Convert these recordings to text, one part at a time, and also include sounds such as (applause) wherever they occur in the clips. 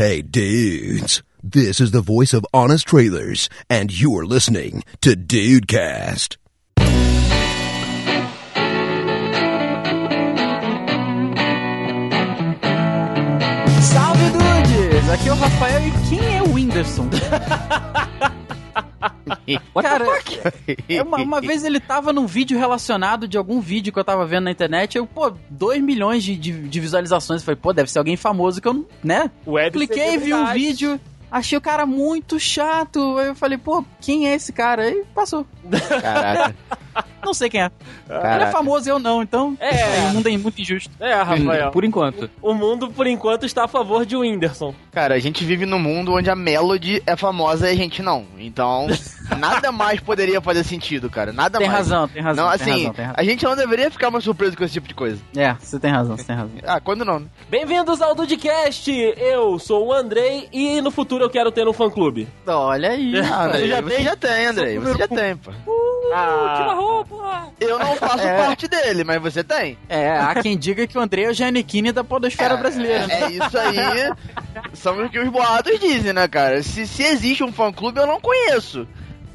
Hey dudes, this is the voice of Honest Trailers, and you're listening to Dudecast. Salve, dudes! Aqui é o Rafael e quem é o Whindersson? (laughs) (laughs) Cara, é uma, uma vez ele tava num vídeo relacionado de algum vídeo que eu tava vendo na internet, eu, pô, 2 milhões de, de, de visualizações. Eu falei, pô, deve ser alguém famoso que eu não, né? Web Cliquei, vi um vídeo, achei o cara muito chato. Aí eu falei, pô, quem é esse cara? Aí passou. Caraca. (laughs) Não sei quem é. Ele é Caraca. famoso e eu não, então. É. O mundo é muito injusto. É, Rafael. Por enquanto. O mundo, por enquanto, está a favor de Whindersson. Cara, a gente vive num mundo onde a Melody é famosa e a gente não. Então, nada mais poderia fazer sentido, cara. Nada Tem mais. razão, tem razão. Não, tem assim, razão, tem razão. a gente não deveria ficar mais surpreso com esse tipo de coisa. É, você tem razão, você tem razão. Ah, quando não, né? Bem-vindos ao Dudcast! Eu sou o Andrei e no futuro eu quero ter um fã-clube. Olha aí. Ah, André, Você já você tem? já tem, André. Você já tem, pô. Ah, roupa! Eu não faço É. parte dele, mas você tem. É, há quem diga que o André é o Giannichini da podosfera brasileira, né? É isso aí. São o que os boatos dizem, né, cara? Se, se existe um fã-clube, eu não conheço.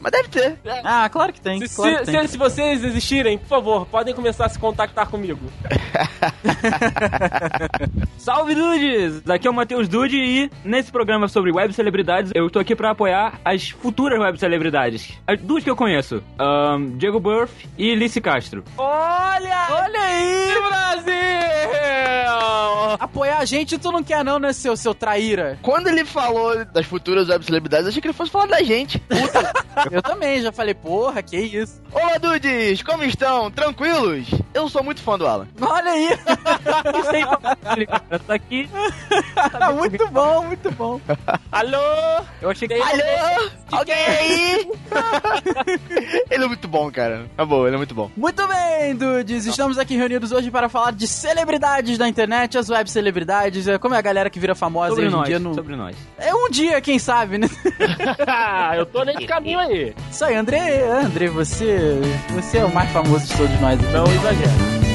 Mas deve ter. Ah, claro que tem, se, claro que se- tem. se- vocês existirem, por favor, podem começar a se contactar comigo. (laughs) Salve dudes! Aqui é o Matheus Dude e nesse programa sobre web celebridades eu tô aqui pra apoiar as futuras web celebridades. As duas que eu conheço: ahn, Diego Burff e Lice Castro. Olha! Olha aí! Brasil! Apoiar a gente tu não quer não, né, seu, seu traíra? Quando ele falou das futuras web celebridades, eu achei que ele fosse falar da gente. (laughs) Eu também, já falei, porra, que isso? Olá, dudes! Como estão? Tranquilos? Eu sou muito fã do Alan. Olha aí! (laughs) Isso aí, ele, cara, tá aqui. (laughs) muito bom, muito (laughs) bom. Alô? Eu achei que. Alô? Alguém aí? ele é muito bom, cara. Na boa, ele é muito bom. Muito bem, dudes! Estamos aqui reunidos hoje para falar de celebridades da internet, as web celebridades, é, como é a galera que vira famosa Sobre hoje em nós, dia. No... sobre nós. É um dia, quem sabe, né? Ah, eu tô nesse caminho aí. Isso aí, André, André, você, você é o mais famoso de todos nós. Não exagera.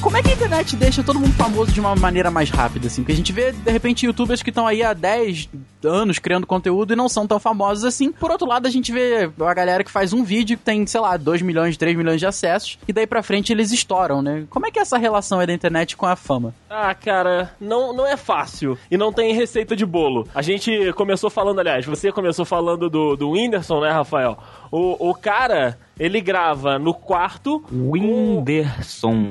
Como é que a internet deixa todo mundo famoso de uma maneira mais rápida, assim? Porque a gente vê, de repente, youtubers que estão aí há 10 anos criando conteúdo e não são tão famosos assim. Por outro lado, a gente vê a galera que faz um vídeo que tem, sei lá, 2 milhões, 3 milhões de acessos, e daí pra frente eles estouram, né? Como é que é essa relação aí da internet com a fama? Ah, cara, não, não é fácil. E não tem receita de bolo. A gente começou falando, aliás, você começou falando do, do Whindersson, né, Rafael? O, o cara, ele grava no quarto. Whindersson.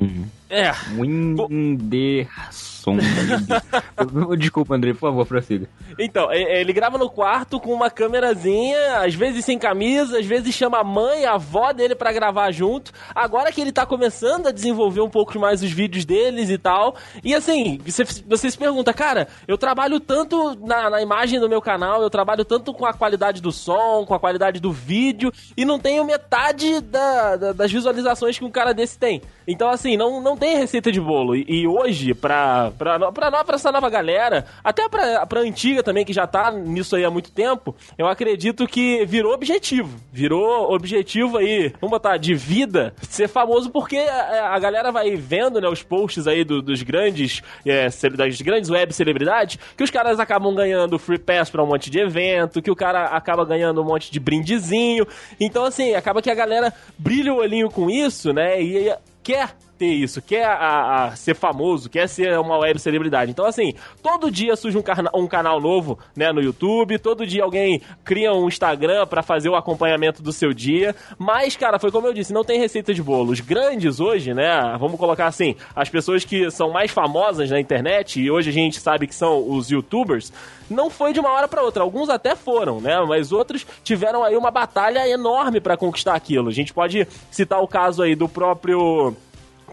É. Whindersson. (laughs) Desculpa, André, por favor, prossiga. Então, e- ele grava no quarto com uma câmerazinha, às vezes sem camisa, às vezes chama a mãe, a avó dele pra gravar junto. Agora que ele tá começando a desenvolver um pouco mais os vídeos deles e tal. E assim, você, você se pergunta, cara, eu trabalho tanto na, na imagem do meu canal, eu trabalho tanto com a qualidade do som, com a qualidade do vídeo, e não tenho metade da- da- das visualizações que um cara desse tem. Então, assim, não, não tem receita de bolo. E, e hoje, pra, pra, pra, no- pra essa nova galera, até pra, pra antiga também, que já tá nisso aí há muito tempo, eu acredito que virou objetivo. Virou objetivo aí, vamos botar, de vida, ser famoso, porque a, a galera vai vendo, né, os posts aí do- dos grandes, é, das grandes web celebridades, que os caras acabam ganhando free pass pra um monte de evento, que o cara acaba ganhando um monte de brindezinho. Então, assim, acaba que a galera brilha o olhinho com isso, né, e quer ter isso, quer a- a ser famoso, quer ser uma web celebridade. Então, assim, todo dia surge um, um canal novo, né, no YouTube, todo dia alguém cria um Instagram pra fazer o acompanhamento do seu dia. Mas, cara, foi como eu disse, não tem receita de bolo. Os grandes hoje, né, vamos colocar assim, as pessoas que são mais famosas na internet, e hoje a gente sabe que são os youtubers, não foi de uma hora pra outra. Alguns até foram, né, mas outros tiveram aí uma batalha enorme pra conquistar aquilo. A gente pode citar o caso aí do próprio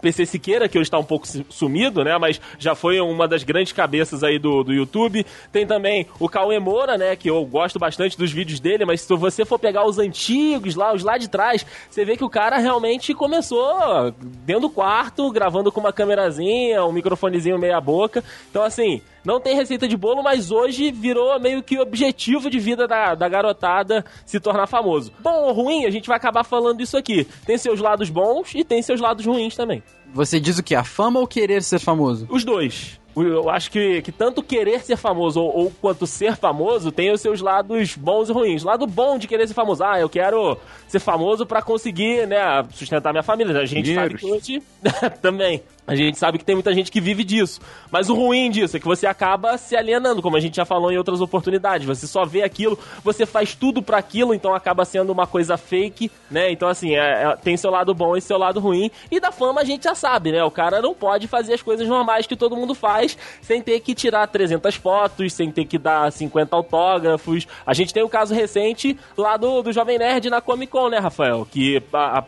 PC Siqueira, que hoje está um pouco su- sumido, né? Mas já foi uma das grandes cabeças aí do, do YouTube. Tem também o Cauê Moura, né? Que eu gosto bastante dos vídeos dele, mas se você for pegar os antigos lá, os lá de trás, você vê que o cara realmente começou dentro do quarto, gravando com uma câmerazinha, um microfonezinho meia boca. Então, assim, Não tem receita de bolo, mas hoje virou meio que objetivo de vida da, da garotada se tornar famoso. Bom ou ruim, a gente vai acabar falando isso aqui. Tem seus lados bons e tem seus lados ruins também. Você diz o que? A fama ou querer ser famoso? Os dois. Eu acho que, que tanto querer ser famoso ou, ou, quanto ser famoso tem os seus lados bons e ruins. O lado bom de querer ser famoso, ah, eu quero ser famoso para conseguir, né, sustentar minha família. A gente Dinheiros. sabe que hoje (laughs) também. A gente sabe que tem muita gente que vive disso. Mas o ruim disso é que você acaba se alienando, como a gente já falou em outras oportunidades. Você só vê aquilo, você faz tudo para aquilo, então acaba sendo uma coisa fake, né? Então, assim, é, é, tem seu lado bom e seu lado ruim. E da fama a gente já sabe, né? O cara não pode fazer as coisas normais que todo mundo faz sem ter que tirar 300 fotos, sem ter que dar 50 autógrafos. A gente tem o caso recente lá do, do Jovem Nerd na Comic Con, né, Rafael? Que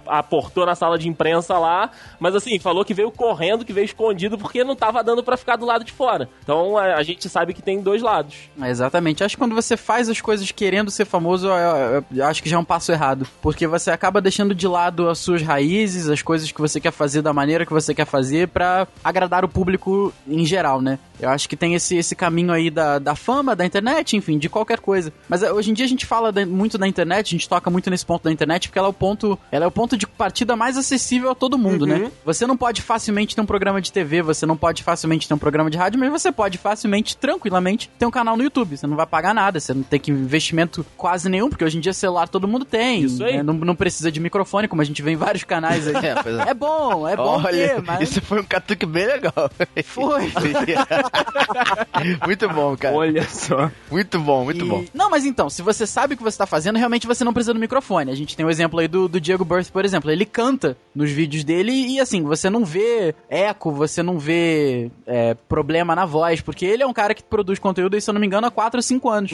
aportou na sala de imprensa lá, mas assim, falou que veio correndo, que veio escondido porque não tava dando pra ficar do lado de fora. Então a, a gente sabe que tem dois lados. É, Exatamente. Acho que quando você faz as coisas querendo ser famoso, eu, eu- eu acho que já é um passo errado. Porque você acaba deixando de lado as suas raízes, as coisas que você quer fazer da maneira que você quer fazer pra agradar o público em geral, né? Eu acho que tem esse, esse caminho aí da, da fama, da internet, enfim, de qualquer coisa. Mas eh, hoje em dia a gente fala muito da internet, a gente toca muito nesse ponto da internet, porque ela é o ponto, ela é o ponto de partida mais acessível a todo mundo, né? Você não pode facilmente ter um programa de TV, você não pode facilmente ter um programa de rádio, mas você pode facilmente, tranquilamente, ter um canal no YouTube. Você não vai pagar nada, você não tem que investimento quase nenhum, porque hoje em dia celular todo mundo tem. Isso aí. né? Não, não precisa de microfone, como a gente vê em vários canais aí. (laughs) É, é. É bom, é bom Olha, ter, mas... isso foi um catuque bem legal. Foi. (laughs) muito bom, cara. Olha só. Muito bom, muito E- bom. Não, mas então, se você sabe o que você tá fazendo, realmente você não precisa do microfone. A gente tem o exemplo aí do, do Diego Birth, por exemplo. Ele canta nos vídeos dele e, assim, você não vê eco, você não vê é, problema na voz, porque ele é um cara que produz conteúdo aí, se eu não me engano, há 4 ou 5 anos.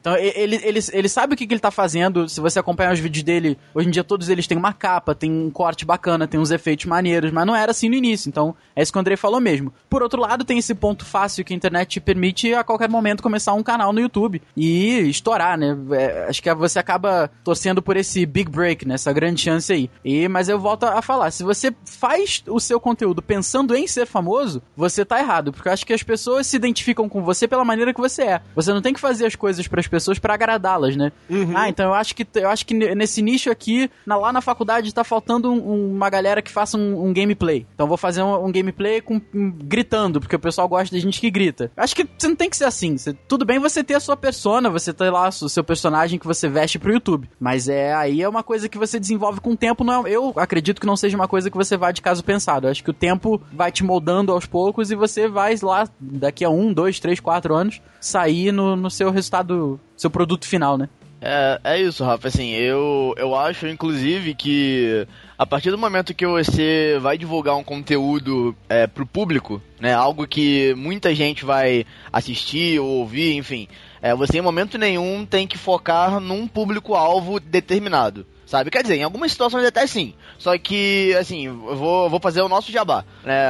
Então, e- ele, ele, ele sabe o que, que ele tá fazendo. Se você acompanhar os vídeos dele, hoje em dia todos eles têm uma capa, tem um corte bacana, tem uns efeitos maneiros, mas não era assim no início. Então, é isso que o Andrei falou mesmo. Por outro lado, tem esse ponto fácil que a internet te permite a qualquer momento começar um canal no YouTube e estourar, né? É, acho que você acaba torcendo por esse big break, né? Essa grande chance aí. E, mas eu volto a falar, se você faz o seu conteúdo pensando em ser famoso, você tá errado, porque eu acho que as pessoas se identificam com você pela maneira que você é. Você não tem que fazer as coisas para as pessoas para agradá-las, né? Ah, então eu acho que eu acho que ne- nesse nicho aqui, na- lá na faculdade tá faltando um- um- uma galera que faça um, um gameplay. Então eu vou fazer um, um gameplay com um- gritando, porque o pessoal gosta de gente que grita. Acho que você não tem que ser assim. Você- tudo bem você ter a sua persona, você ter lá o seu personagem que você veste pro YouTube, mas é aí é uma coisa que você desenvolve com o tempo, não é- eu acredito que não seja uma coisa que você vai de caso pensado. Eu acho que o tempo vai te moldando aos poucos e você vai lá daqui a um, dois, três, quatro anos sair no, no seu resultado, seu produto final, né? É, é isso, Rafa. Assim, eu, eu acho, inclusive, que a partir do momento que você vai divulgar um conteúdo é, pro público, né, algo que muita gente vai assistir ou ouvir, enfim, é, você em momento nenhum tem que focar num público-alvo determinado. Sabe? Quer dizer, em algumas situações até sim. Só que, assim, eu vou, vou fazer o nosso jabá.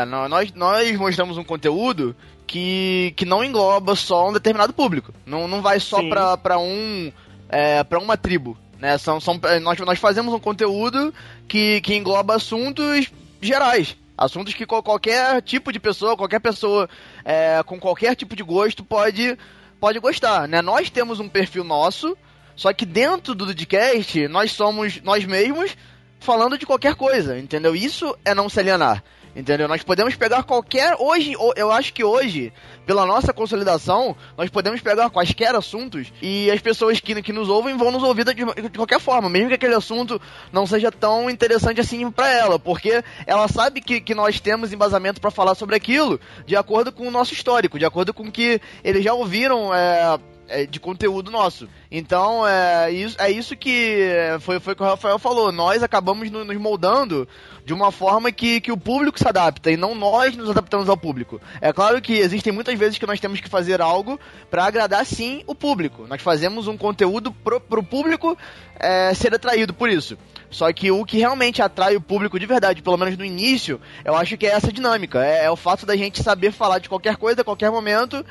Nó- Nós, nós mostramos um conteúdo que, que não engloba só um determinado público. Não, não vai só Sim. pra, pra um é, para uma tribo, né? São, são, é, nós, nós fazemos um conteúdo que, que engloba assuntos gerais. Assuntos que qual- qualquer tipo de pessoa, qualquer pessoa é, com qualquer tipo de gosto pode, pode gostar, né? Nós temos um perfil nosso, só que dentro do podcast nós somos nós mesmos falando de qualquer coisa, entendeu? Isso é não se alienar. Entendeu? Nós podemos pegar qualquer. Hoje, eu acho que hoje, pela nossa consolidação, nós podemos pegar quaisquer assuntos e as pessoas que, que nos ouvem vão nos ouvir de, de qualquer forma, mesmo que aquele assunto não seja tão interessante assim pra ela, porque ela sabe que, que nós temos embasamento pra falar sobre aquilo de acordo com o nosso histórico, de acordo com que eles já ouviram. é, de conteúdo nosso. Então, é isso, é isso que é, foi, foi que o Rafael falou. Nós acabamos no- nos moldando de uma forma que, que o público se adapta e não nós nos adaptamos ao público. É claro que existem muitas vezes que nós temos que fazer algo para agradar sim o público. Nós fazemos um conteúdo pro, pro público é, ser atraído por isso. Só que o que realmente atrai o público de verdade, pelo menos no início, eu acho que é essa dinâmica. É, é o fato da gente saber falar de qualquer coisa, a qualquer momento,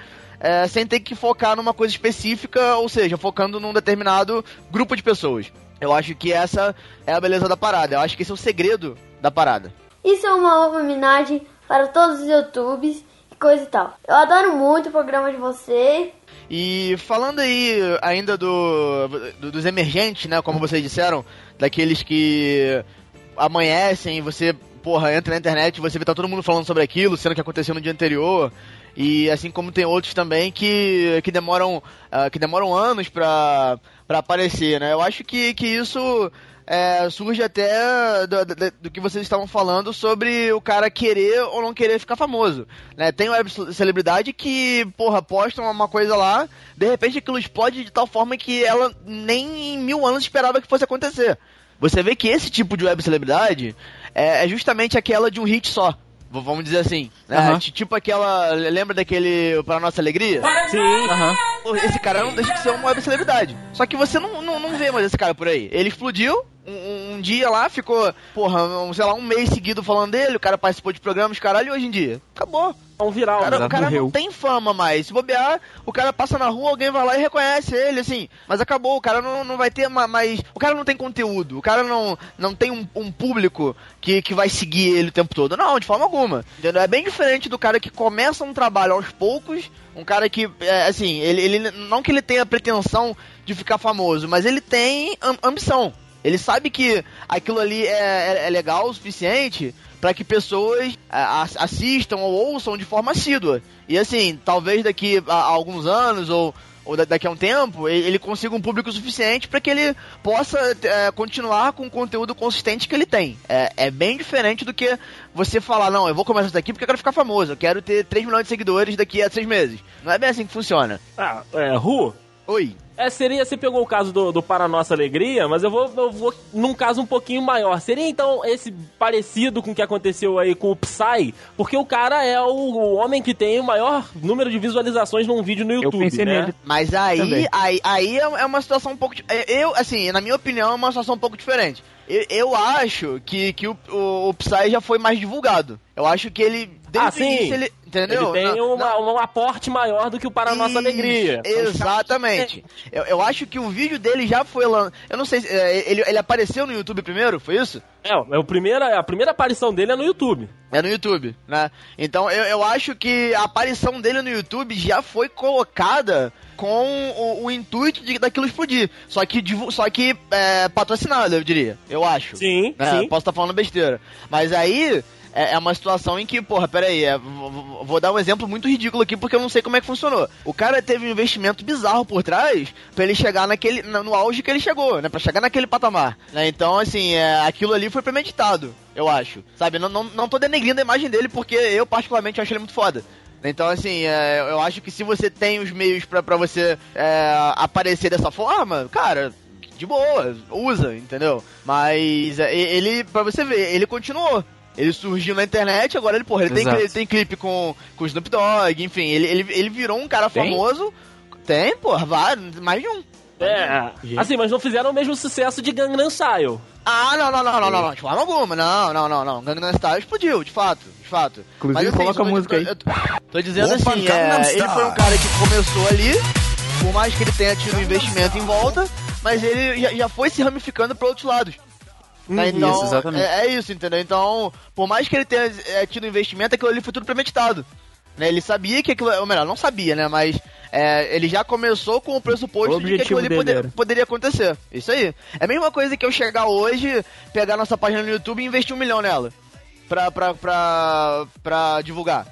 é, sem ter que focar numa coisa específica, ou seja, focando num determinado grupo de pessoas. Eu acho que essa é a beleza da parada. Eu acho que esse é o segredo da parada. Isso é uma homenagem para todos os youtubers coisa e tal. Eu adoro muito o programa de vocês. E falando aí ainda do, do- dos emergentes, né, como vocês disseram, daqueles que amanhecem, você, porra, entra na internet e você vê tá todo mundo falando sobre aquilo, sendo que aconteceu no dia anterior. E assim como tem outros também que, que demoram ah, que demoram anos pra aparecer, né? Eu acho que, que isso é, surge até do, do- do que vocês estavam falando sobre o cara querer ou não querer ficar famoso. Né? Tem web celebridade que, porra, postam uma coisa lá, de repente aquilo explode de tal forma que ela nem em mil anos esperava que fosse acontecer. Você vê que esse tipo de web celebridade é, é justamente aquela de um hit só. Vamos dizer assim. né? Aham. Ti- Tipo aquela. Lembra daquele Para Nossa Alegria? Sim. Aham. Pô, Esse cara não deixa de ser uma web celebridade. Só que você não, não, não vê mais esse cara por aí. Ele explodiu um, um- um dia lá, ficou, porra, um, sei lá, um mês seguido falando dele, o cara participou de programas, caralho, e hoje em dia? Acabou. É um viral. O cara, né? o cara não tem fama mais. Se bobear, o cara passa na rua, alguém vai lá e reconhece ele, assim. Mas acabou, o cara não, não vai ter ma- mais. O cara não tem conteúdo, o cara não, não tem um, um público que, que vai seguir ele o tempo todo. Não, de forma alguma. Entendeu? É bem diferente do cara que começa um trabalho aos poucos, um cara que, é, assim, ele, ele não que ele tenha pretensão de ficar famoso, mas ele tem am- ambição. Ele sabe que aquilo ali é, é- é legal o suficiente para que pessoas assistam ou ouçam de forma assídua. E assim, talvez daqui a, alguns anos ou, ou da- daqui a um tempo, ele, consiga um público suficiente para que ele possa é, continuar com o conteúdo consistente que ele tem. É, é bem diferente do que você falar, não, eu vou começar isso daqui porque eu quero ficar famoso, eu quero ter 3 milhões de seguidores daqui a 3 meses. Não é bem assim que funciona. Ah, é, Ru, Oi. É, seria, você pegou o caso do, do Para Nossa Alegria, mas eu vou, eu vou num caso um pouquinho maior. Seria então esse parecido com o que aconteceu aí com o Psy? Porque o cara é o, o homem que tem o maior número de visualizações num vídeo no YouTube, pensei né? nele. Mas aí, Também. aí, aí é é uma situação um pouco. é, Eu, assim, na minha opinião, é uma situação um pouco diferente. Eu, eu acho que, que o, o, o Psy já foi mais divulgado. Eu acho que ele. Desde Ah, sim. início, ele. Entendeu? Ele tem Não- uma, um aporte maior do que o Para Nossa Isso, Alegria. Exatamente. Eu, eu acho que o vídeo dele já foi lan... Eu não sei se. é, ele, ele apareceu no YouTube primeiro, foi isso? É, é o primeiro, a primeira aparição dele é no YouTube. É no YouTube, né? Então eu, eu acho que a aparição dele no YouTube já foi colocada com o, o intuito de daquilo explodir. Só que, só que é, patrocinado, eu diria. Eu acho. Sim, né? sim. Posso estar falando besteira. Mas aí é, é uma situação em que, porra, peraí, é, vou, dar um exemplo muito ridículo aqui porque eu não sei como é que funcionou. O cara teve um investimento bizarro por trás pra ele chegar naquele, na- no auge que ele chegou, né? Pra chegar naquele patamar. né? Então, assim, é, aquilo ali foi premeditado, eu acho. Sabe? Não, não, não tô denegrindo a imagem dele porque eu, particularmente, acho ele muito foda. Então, assim, é, eu acho que se você tem os meios pra, pra você é, aparecer dessa forma, cara, de boa, usa, entendeu? Mas é, ele, pra você ver, ele continuou. Ele surgiu na internet, agora ele, porra, ele tem, ele tem clipe com, com o Snoop Dogg, enfim, ele, ele, ele virou um cara Tem? famoso. Tem, porra, vários, mais de um. É, assim, mas não fizeram o mesmo sucesso de Gangnam Style. Ah, não, não, não, não, não, não, de forma alguma, não, não, não, não. Gangnam Style explodiu, de fato, de fato. Inclusive, assim, coloca eu a música aí. eu tô- Tô dizendo Opa, assim, é, ele foi um cara que começou ali, por mais que ele tenha tido um investimento em volta, mas ele já, já foi se ramificando pra outros lados. Né, Então, Isso, exatamente. É, é isso, entendeu? Então, por mais que ele tenha é, tido investimento, aquilo ali foi tudo premeditado. Né? Ele sabia que aquilo. Ou melhor, não sabia, né? Mas é, ele já começou com o pressuposto O de que aquilo ali poder- poderia acontecer. Isso aí. É a mesma coisa que eu chegar hoje, pegar nossa página no YouTube e investir um milhão nela. Pra, pra, pra, pra divulgar.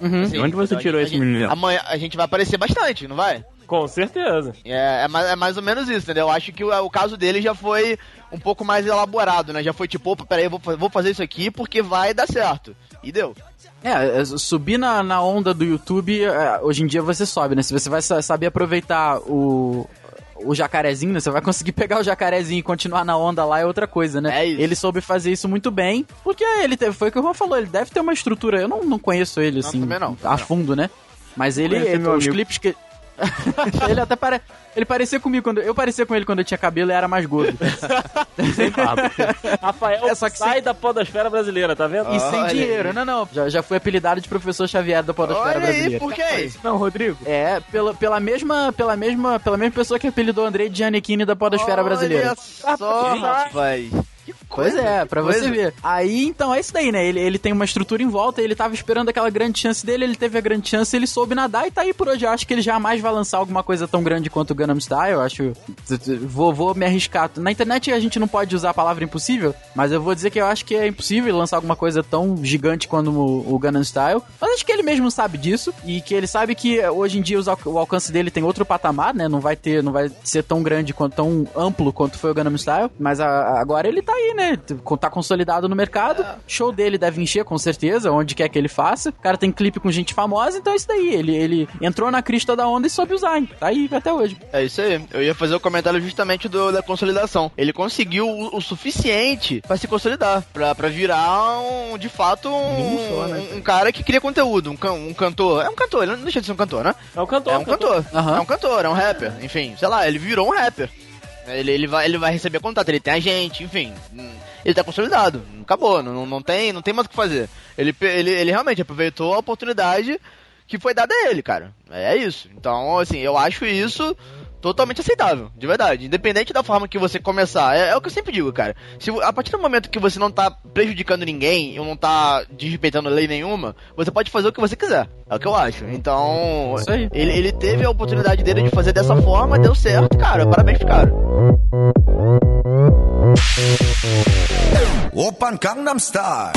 Uhum. Assim, De onde você então tirou gente- esse milhão? Amanhã a gente vai aparecer bastante, não vai? Com certeza. É, é, mais, é mais ou menos isso, entendeu? Eu acho que o, o caso dele já foi um pouco mais elaborado, né? Já foi tipo, opa, peraí, eu vou, vou fazer isso aqui porque vai dar certo. E deu. É, é, subir na, na onda do YouTube, é, hoje em dia você sobe, né? Se você vai sa- saber aproveitar o, o jacarezinho, né? Você vai conseguir pegar o jacarezinho e continuar na onda lá, é outra coisa, né? É isso. Ele soube fazer isso muito bem, porque ele teve, foi o que o Juan falou, ele deve ter uma estrutura, eu não, não conheço ele, Não, assim, também não, a não. fundo, né? Mas ele, os amigo. clipes que... (laughs) ele até pare... Ele parecia comigo quando... Eu parecia com ele quando eu tinha cabelo e era mais gordo. (laughs) Rafael É, só que sai sem- da podosfera brasileira, tá vendo? E sem dinheiro, aí. não, não. Já, já fui apelidado de professor Xavier da Podosfera Olha aí, Brasileira. por quê? Não, Rodrigo. É, pela, pela, mesma, pela, mesma, pela mesma pessoa que apelidou Andrei de Giannichini da Podosfera Brasileira. Olha só, Gente. rapaz. Que Pois é, pra coisa. você ver. Aí, então, é isso daí, né? Ele, ele tem uma estrutura em volta, ele tava esperando aquela grande chance dele, ele teve a grande chance, ele soube nadar e tá aí por hoje. Eu acho que ele jamais vai lançar alguma coisa tão grande quanto o Gangnam Style, eu acho... Vou, vou me arriscar. Na internet a gente não pode usar a palavra impossível, mas eu vou dizer que eu acho que é impossível lançar alguma coisa tão gigante quanto o, o Gangnam Style. Mas acho que ele mesmo sabe disso e que ele sabe que eh, hoje em dia os o alcance dele tem outro patamar, né? Não vai ter, não vai ser tão grande quanto tão amplo quanto foi o Gangnam Style, mas a- agora ele tá aí, né? Tá consolidado no mercado. Show dele deve encher com certeza, onde quer que ele faça. O cara tem clipe com gente famosa, então é isso daí. Ele, ele entrou na crista da onda e soube usar, hein? Tá aí até hoje. É isso aí. Eu ia fazer o comentário justamente do, da consolidação. Ele conseguiu o, o suficiente pra se consolidar, pra, pra virar um, de fato, um, né, um, cara que cria conteúdo, um, can- um cantor. É um cantor, ele não deixa de ser um cantor, né? É um cantor. É um cantor. Aham. É um cantor, é um rapper. Enfim, sei lá, ele virou um rapper. Ele, ele, vai, ele vai receber contato, ele tem agente, enfim. Ele tá consolidado. Acabou, não, não, tem, não tem mais o que fazer. Ele, ele, ele realmente aproveitou a oportunidade que foi dada a ele, cara. É isso. Então, assim, eu acho isso totalmente aceitável, de verdade. Independente da forma que você começar. É, é o que eu sempre digo, cara. Se, a partir do momento que você não tá prejudicando ninguém, ou não tá desrespeitando lei nenhuma, você pode fazer o que você quiser. É o que eu acho. Então, Isso aí. ele, ele teve a oportunidade dele de fazer dessa forma, deu certo, cara. Parabéns pro cara. Opern Gangnam Style.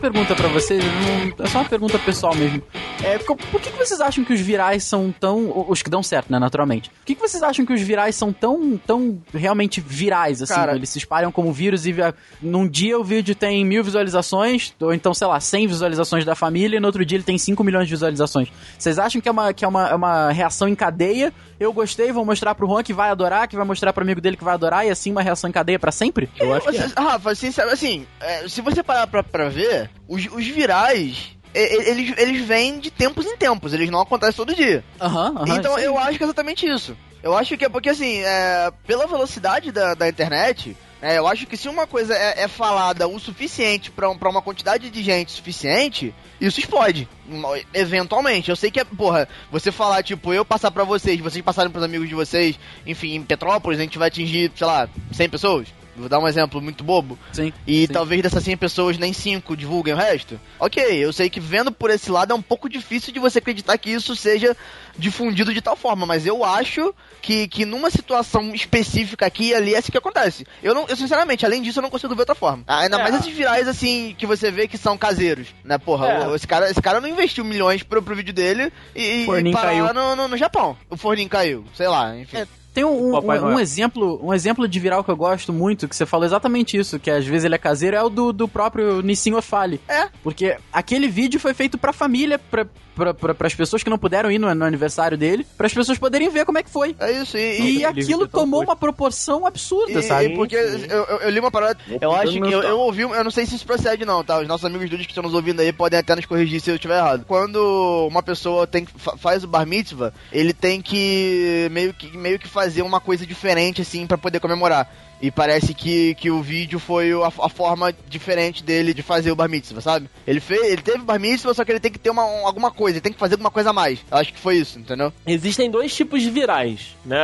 Pergunta pra vocês, não- é só uma pergunta pessoal mesmo. É, por que, que vocês acham que os virais são tão. Os que dão certo, né, naturalmente? Por que, que vocês acham que os virais são tão, tão realmente virais, assim? Cara- Eles se espalham como vírus e via- num dia o vídeo tem mil visualizações, ou então, sei lá, 100 visualizações da família, e no outro dia ele tem 5 milhões de visualizações. Vocês acham que é uma, que é uma, é uma reação em cadeia? Eu gostei, vou mostrar pro Juan que vai adorar, que vai mostrar pro amigo dele que vai adorar, e assim uma reação em cadeia pra sempre? Eu acho que é. Rafa, sincero, assim, é, se você parar pra, pra ver, os, os virais, eles, eles vêm de tempos em tempos, eles não acontecem todo dia. Aham, aham. então aí. eu acho que é exatamente isso. Eu acho que é porque, assim, é, pela velocidade da, da internet, é, eu acho que se uma coisa é, é falada o suficiente pra, um- pra uma quantidade de gente suficiente, isso explode. Eventualmente. Eu sei que é, porra, você falar, tipo, eu passar pra vocês, vocês passarem pros amigos de vocês, enfim, em Petrópolis, a gente vai atingir, sei lá, 100 pessoas. Vou dar um exemplo muito bobo. Sim. E sim. talvez dessas 100 pessoas nem 5 divulguem o resto. Ok, eu sei que vendo por esse lado é um pouco difícil de você acreditar que isso seja difundido de tal forma, mas eu acho que, que numa situação específica aqui e ali é assim que acontece. Eu não, eu sinceramente, além disso, eu não consigo ver outra forma. Ainda É. mais esses virais assim que você vê que são caseiros, né? Porra, É. esse, cara, esse cara não investiu milhões pro, pro vídeo dele e, e parar. No, no, no Japão. O forninho caiu, sei lá, enfim. É, Tem um, um- um exemplo, um exemplo de viral que eu gosto muito, que você falou exatamente isso, que às vezes ele é caseiro, é o do, do próprio Nissin Ofali. É. Porque aquele vídeo foi feito pra família, pra, pra, pra, pras pessoas que não puderam ir no, no aniversário dele, para as pessoas poderem ver como é que foi. É isso, e, E aquilo é tomou uma proporção absurda, E, sabe? e porque eu, eu, eu li uma parada. Eu acho que eu, eu ouvi, eu não sei se isso procede não, tá? Os nossos amigos dudes que estão nos ouvindo aí podem até nos corrigir se eu estiver errado. Quando uma pessoa tem faz o bar mitzvah, ele tem que meio que meio que fazer uma coisa diferente assim pra poder comemorar. E parece que, que o vídeo foi a, a forma diferente dele de fazer o bar mitzvah, sabe? Ele fez, ele teve bar mitzvah, só que ele tem que ter uma, um- alguma coisa, ele tem que fazer alguma coisa a mais. Eu acho que foi isso, entendeu? Existem dois tipos de virais, né?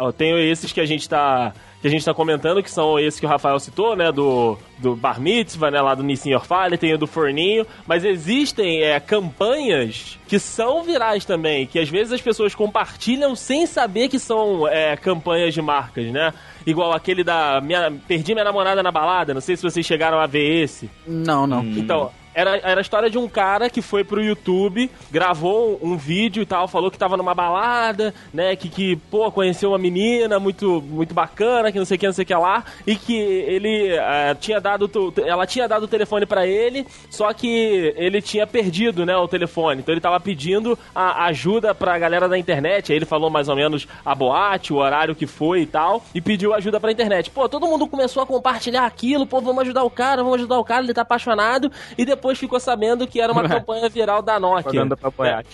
Eu tenho esses que a gente tá que a gente tá comentando, que são esses que o Rafael citou, né, do, do Bar Mitzvah, né, lá do Nissin Orfale, tem o do Forninho, mas existem é, campanhas que são virais também, que às vezes as pessoas compartilham sem saber que são é, campanhas de marcas, né? Igual aquele da minha, Perdi Minha Namorada na Balada, não sei se vocês chegaram a ver esse. Não, não. Então, era, era a história de um cara que foi pro YouTube, gravou um, vídeo e tal, falou que tava numa balada, né? Que, que pô, conheceu uma menina muito, muito bacana, que não sei o que, não sei o que lá, e que ele eh, tinha dado. Ela tinha dado o telefone pra ele, só que ele tinha perdido, né, o telefone. Então ele tava pedindo a ajuda pra galera da internet. Aí ele falou mais ou menos a boate, o horário que foi e tal, e pediu ajuda pra internet. Pô, todo mundo começou a compartilhar aquilo, pô, vamos ajudar o cara, vamos ajudar o cara, ele tá apaixonado. E depois depois ficou sabendo que era uma campanha viral da Nokia.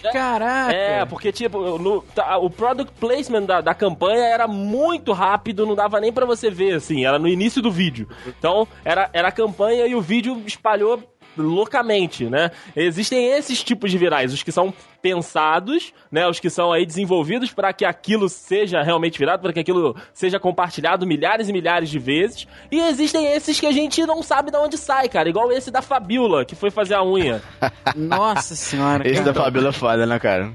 É, Caraca! é, porque, tipo, no- tá, o product placement da, da campanha era muito rápido, não dava nem pra você ver, assim, era no início do vídeo. Então, era, era a campanha e o vídeo espalhou loucamente, né? Existem esses tipos de virais, os que são pensados, né? Os que são aí desenvolvidos para que aquilo seja realmente virado, para que aquilo seja compartilhado milhares e milhares de vezes. E existem esses que a gente não sabe de onde sai, cara, igual esse da Fabiola, que foi fazer a unha. (laughs) Nossa senhora. Esse cara. da Fabíola é foda, né, cara?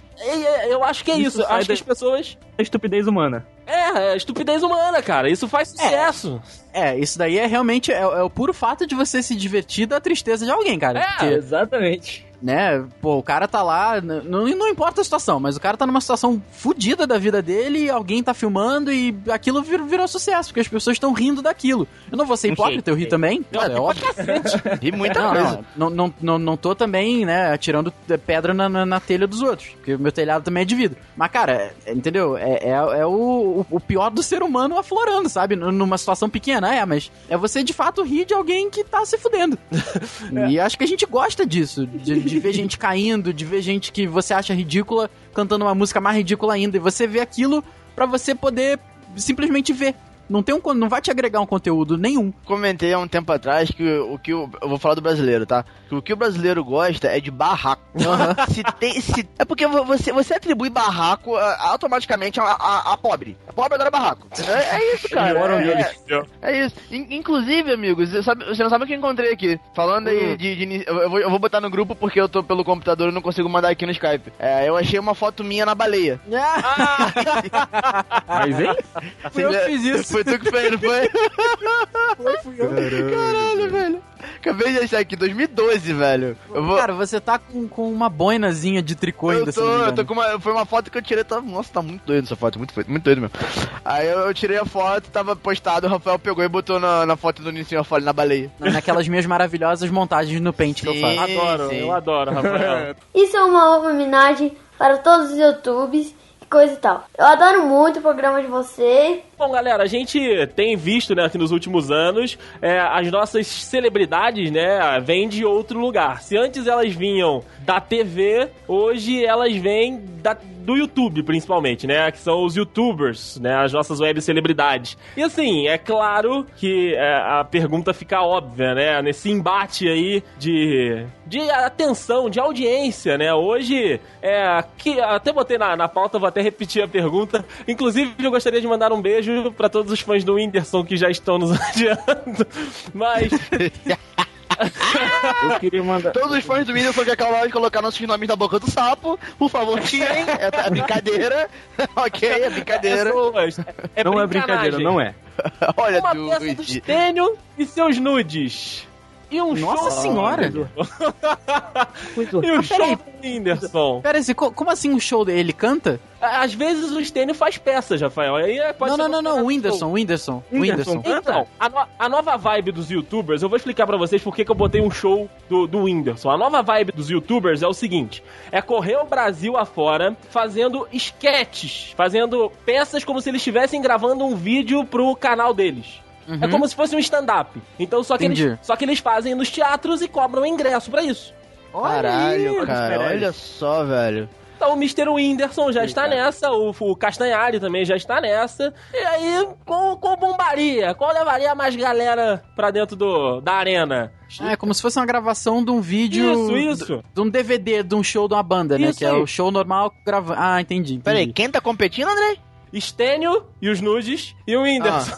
Eu acho que é Isso isso. Acho que da- as pessoas. É estupidez humana. É, é estupidez humana, cara. Isso faz sucesso. É, isso daí é realmente é, é o puro fato de você se divertir da tristeza de alguém, cara. É, Porque, Exatamente. Né, pô, o cara tá lá, não, não importa a situação, mas o cara tá numa situação fodida da vida dele alguém tá filmando e aquilo vir- virou sucesso, porque as pessoas estão rindo daquilo. Eu não vou ser hipócrita, eu ri também, é óbvio. E muita Não, coisa. não, não, não, não tô também, né, atirando pedra na, na, na telha dos outros, porque o meu telhado também é de vidro. Mas, cara, é- entendeu? É, é, é o, o pior do ser humano aflorando, sabe? Numa situação pequena, é, mas é você de fato rir de alguém que tá se fudendo. (laughs) E acho que a gente gosta disso, de, de ver gente caindo, de ver gente que você acha ridícula cantando uma música mais ridícula ainda, e você vê aquilo pra você poder simplesmente ver. Não, tem um, não vai te agregar um conteúdo nenhum. Comentei há um tempo atrás que o que o, eu vou falar do brasileiro, tá? Que o que o brasileiro gosta é de barraco. se tem, se, é porque vo- você, você atribui barraco ah, automaticamente a, a, a pobre. A pobre adora barraco. É, é isso, cara. É, é, é isso. In- inclusive, amigos, você, sabe, você não sabe o que eu encontrei aqui. Falando aí de. de ini- eu, vou, eu vou botar no grupo porque eu tô pelo computador e não consigo mandar aqui no Skype. É, eu achei uma foto minha na baleia. (laughs) Mas, hein? Fui eu que fiz isso. Foi tu que fez, não foi? Foi, fui eu. Caralho, velho. Acabei de achar aqui, 2012, velho. Eu vou. Cara, você tá com, com uma boinazinha de tricô ainda, eu se não me tô, eu tô com uma. Foi uma foto que eu tirei. Tá, nossa, tá muito doido essa foto, muito, doido, muito doido mesmo. Aí eu, eu tirei a foto, tava postado, o Rafael pegou e botou na, na foto do Nissinho Afole na baleia. Na- Naquelas minhas maravilhosas montagens no Paint que eu Sim. faço. Adoro, sim. eu adoro, Rafael. (laughs) Isso é uma homenagem para todos os YouTubes e coisa e tal. Eu adoro muito o programa de vocês. Bom, galera, a gente tem visto, né, que nos últimos anos, é, as nossas celebridades, né, vêm de outro lugar. Se antes elas vinham da TV, hoje elas vêm da, do YouTube, principalmente, né, que são os YouTubers, né, as nossas web celebridades. E assim, é claro que é, a pergunta fica óbvia, né, nesse embate aí de, de atenção, de audiência, né, hoje, é, que até botei na, na pauta, vou até repetir a pergunta. Inclusive, eu gostaria de mandar um beijo pra todos os fãs do Whindersson que já estão nos (laughs) adiando. Mas, Eu queria mandar. Todos os fãs do Whindersson que acabaram de colocar nossos nomes na boca do sapo, por favor, tirem. (laughs) É, é brincadeira. (laughs) ok, é brincadeira. pessoas, é não é brincadeira, não é. Olha, Uma do, peça do Stênio e seus nudes. E um Nossa show... senhora! (laughs) E um show do Whindersson. Pera aí, co- como assim um show dele? Ele canta? Às vezes o Stênio faz peças, Rafael. Aí é- pode não, ser não, não, não, o Whindersson, o Whindersson, o Whindersson. Então, a, no- a nova vibe dos youtubers, eu vou explicar pra vocês por que que eu botei um show do, do Whindersson. A nova vibe dos youtubers é o seguinte: é correr o Brasil afora fazendo sketches, fazendo peças como se eles estivessem gravando um vídeo pro canal deles. É como se fosse um stand-up. Então, só que, eles, só que eles fazem nos teatros e cobram ingresso pra isso. Caralho, cara, Meirelles. olha só, velho. Então o Mr. Whindersson já está nessa, o, o Castanhari também já está nessa. E aí, qual, qual bombaria? Qual levaria mais galera pra dentro do, da arena? Ah, é como se fosse uma gravação de um vídeo. Isso, isso. De um DVD de um show de uma banda, né? Isso Que é aí. o show normal gravando. Ah, entendi. entendi. Pera aí, quem tá competindo, André? Stênio e os nudes e o Whindersson.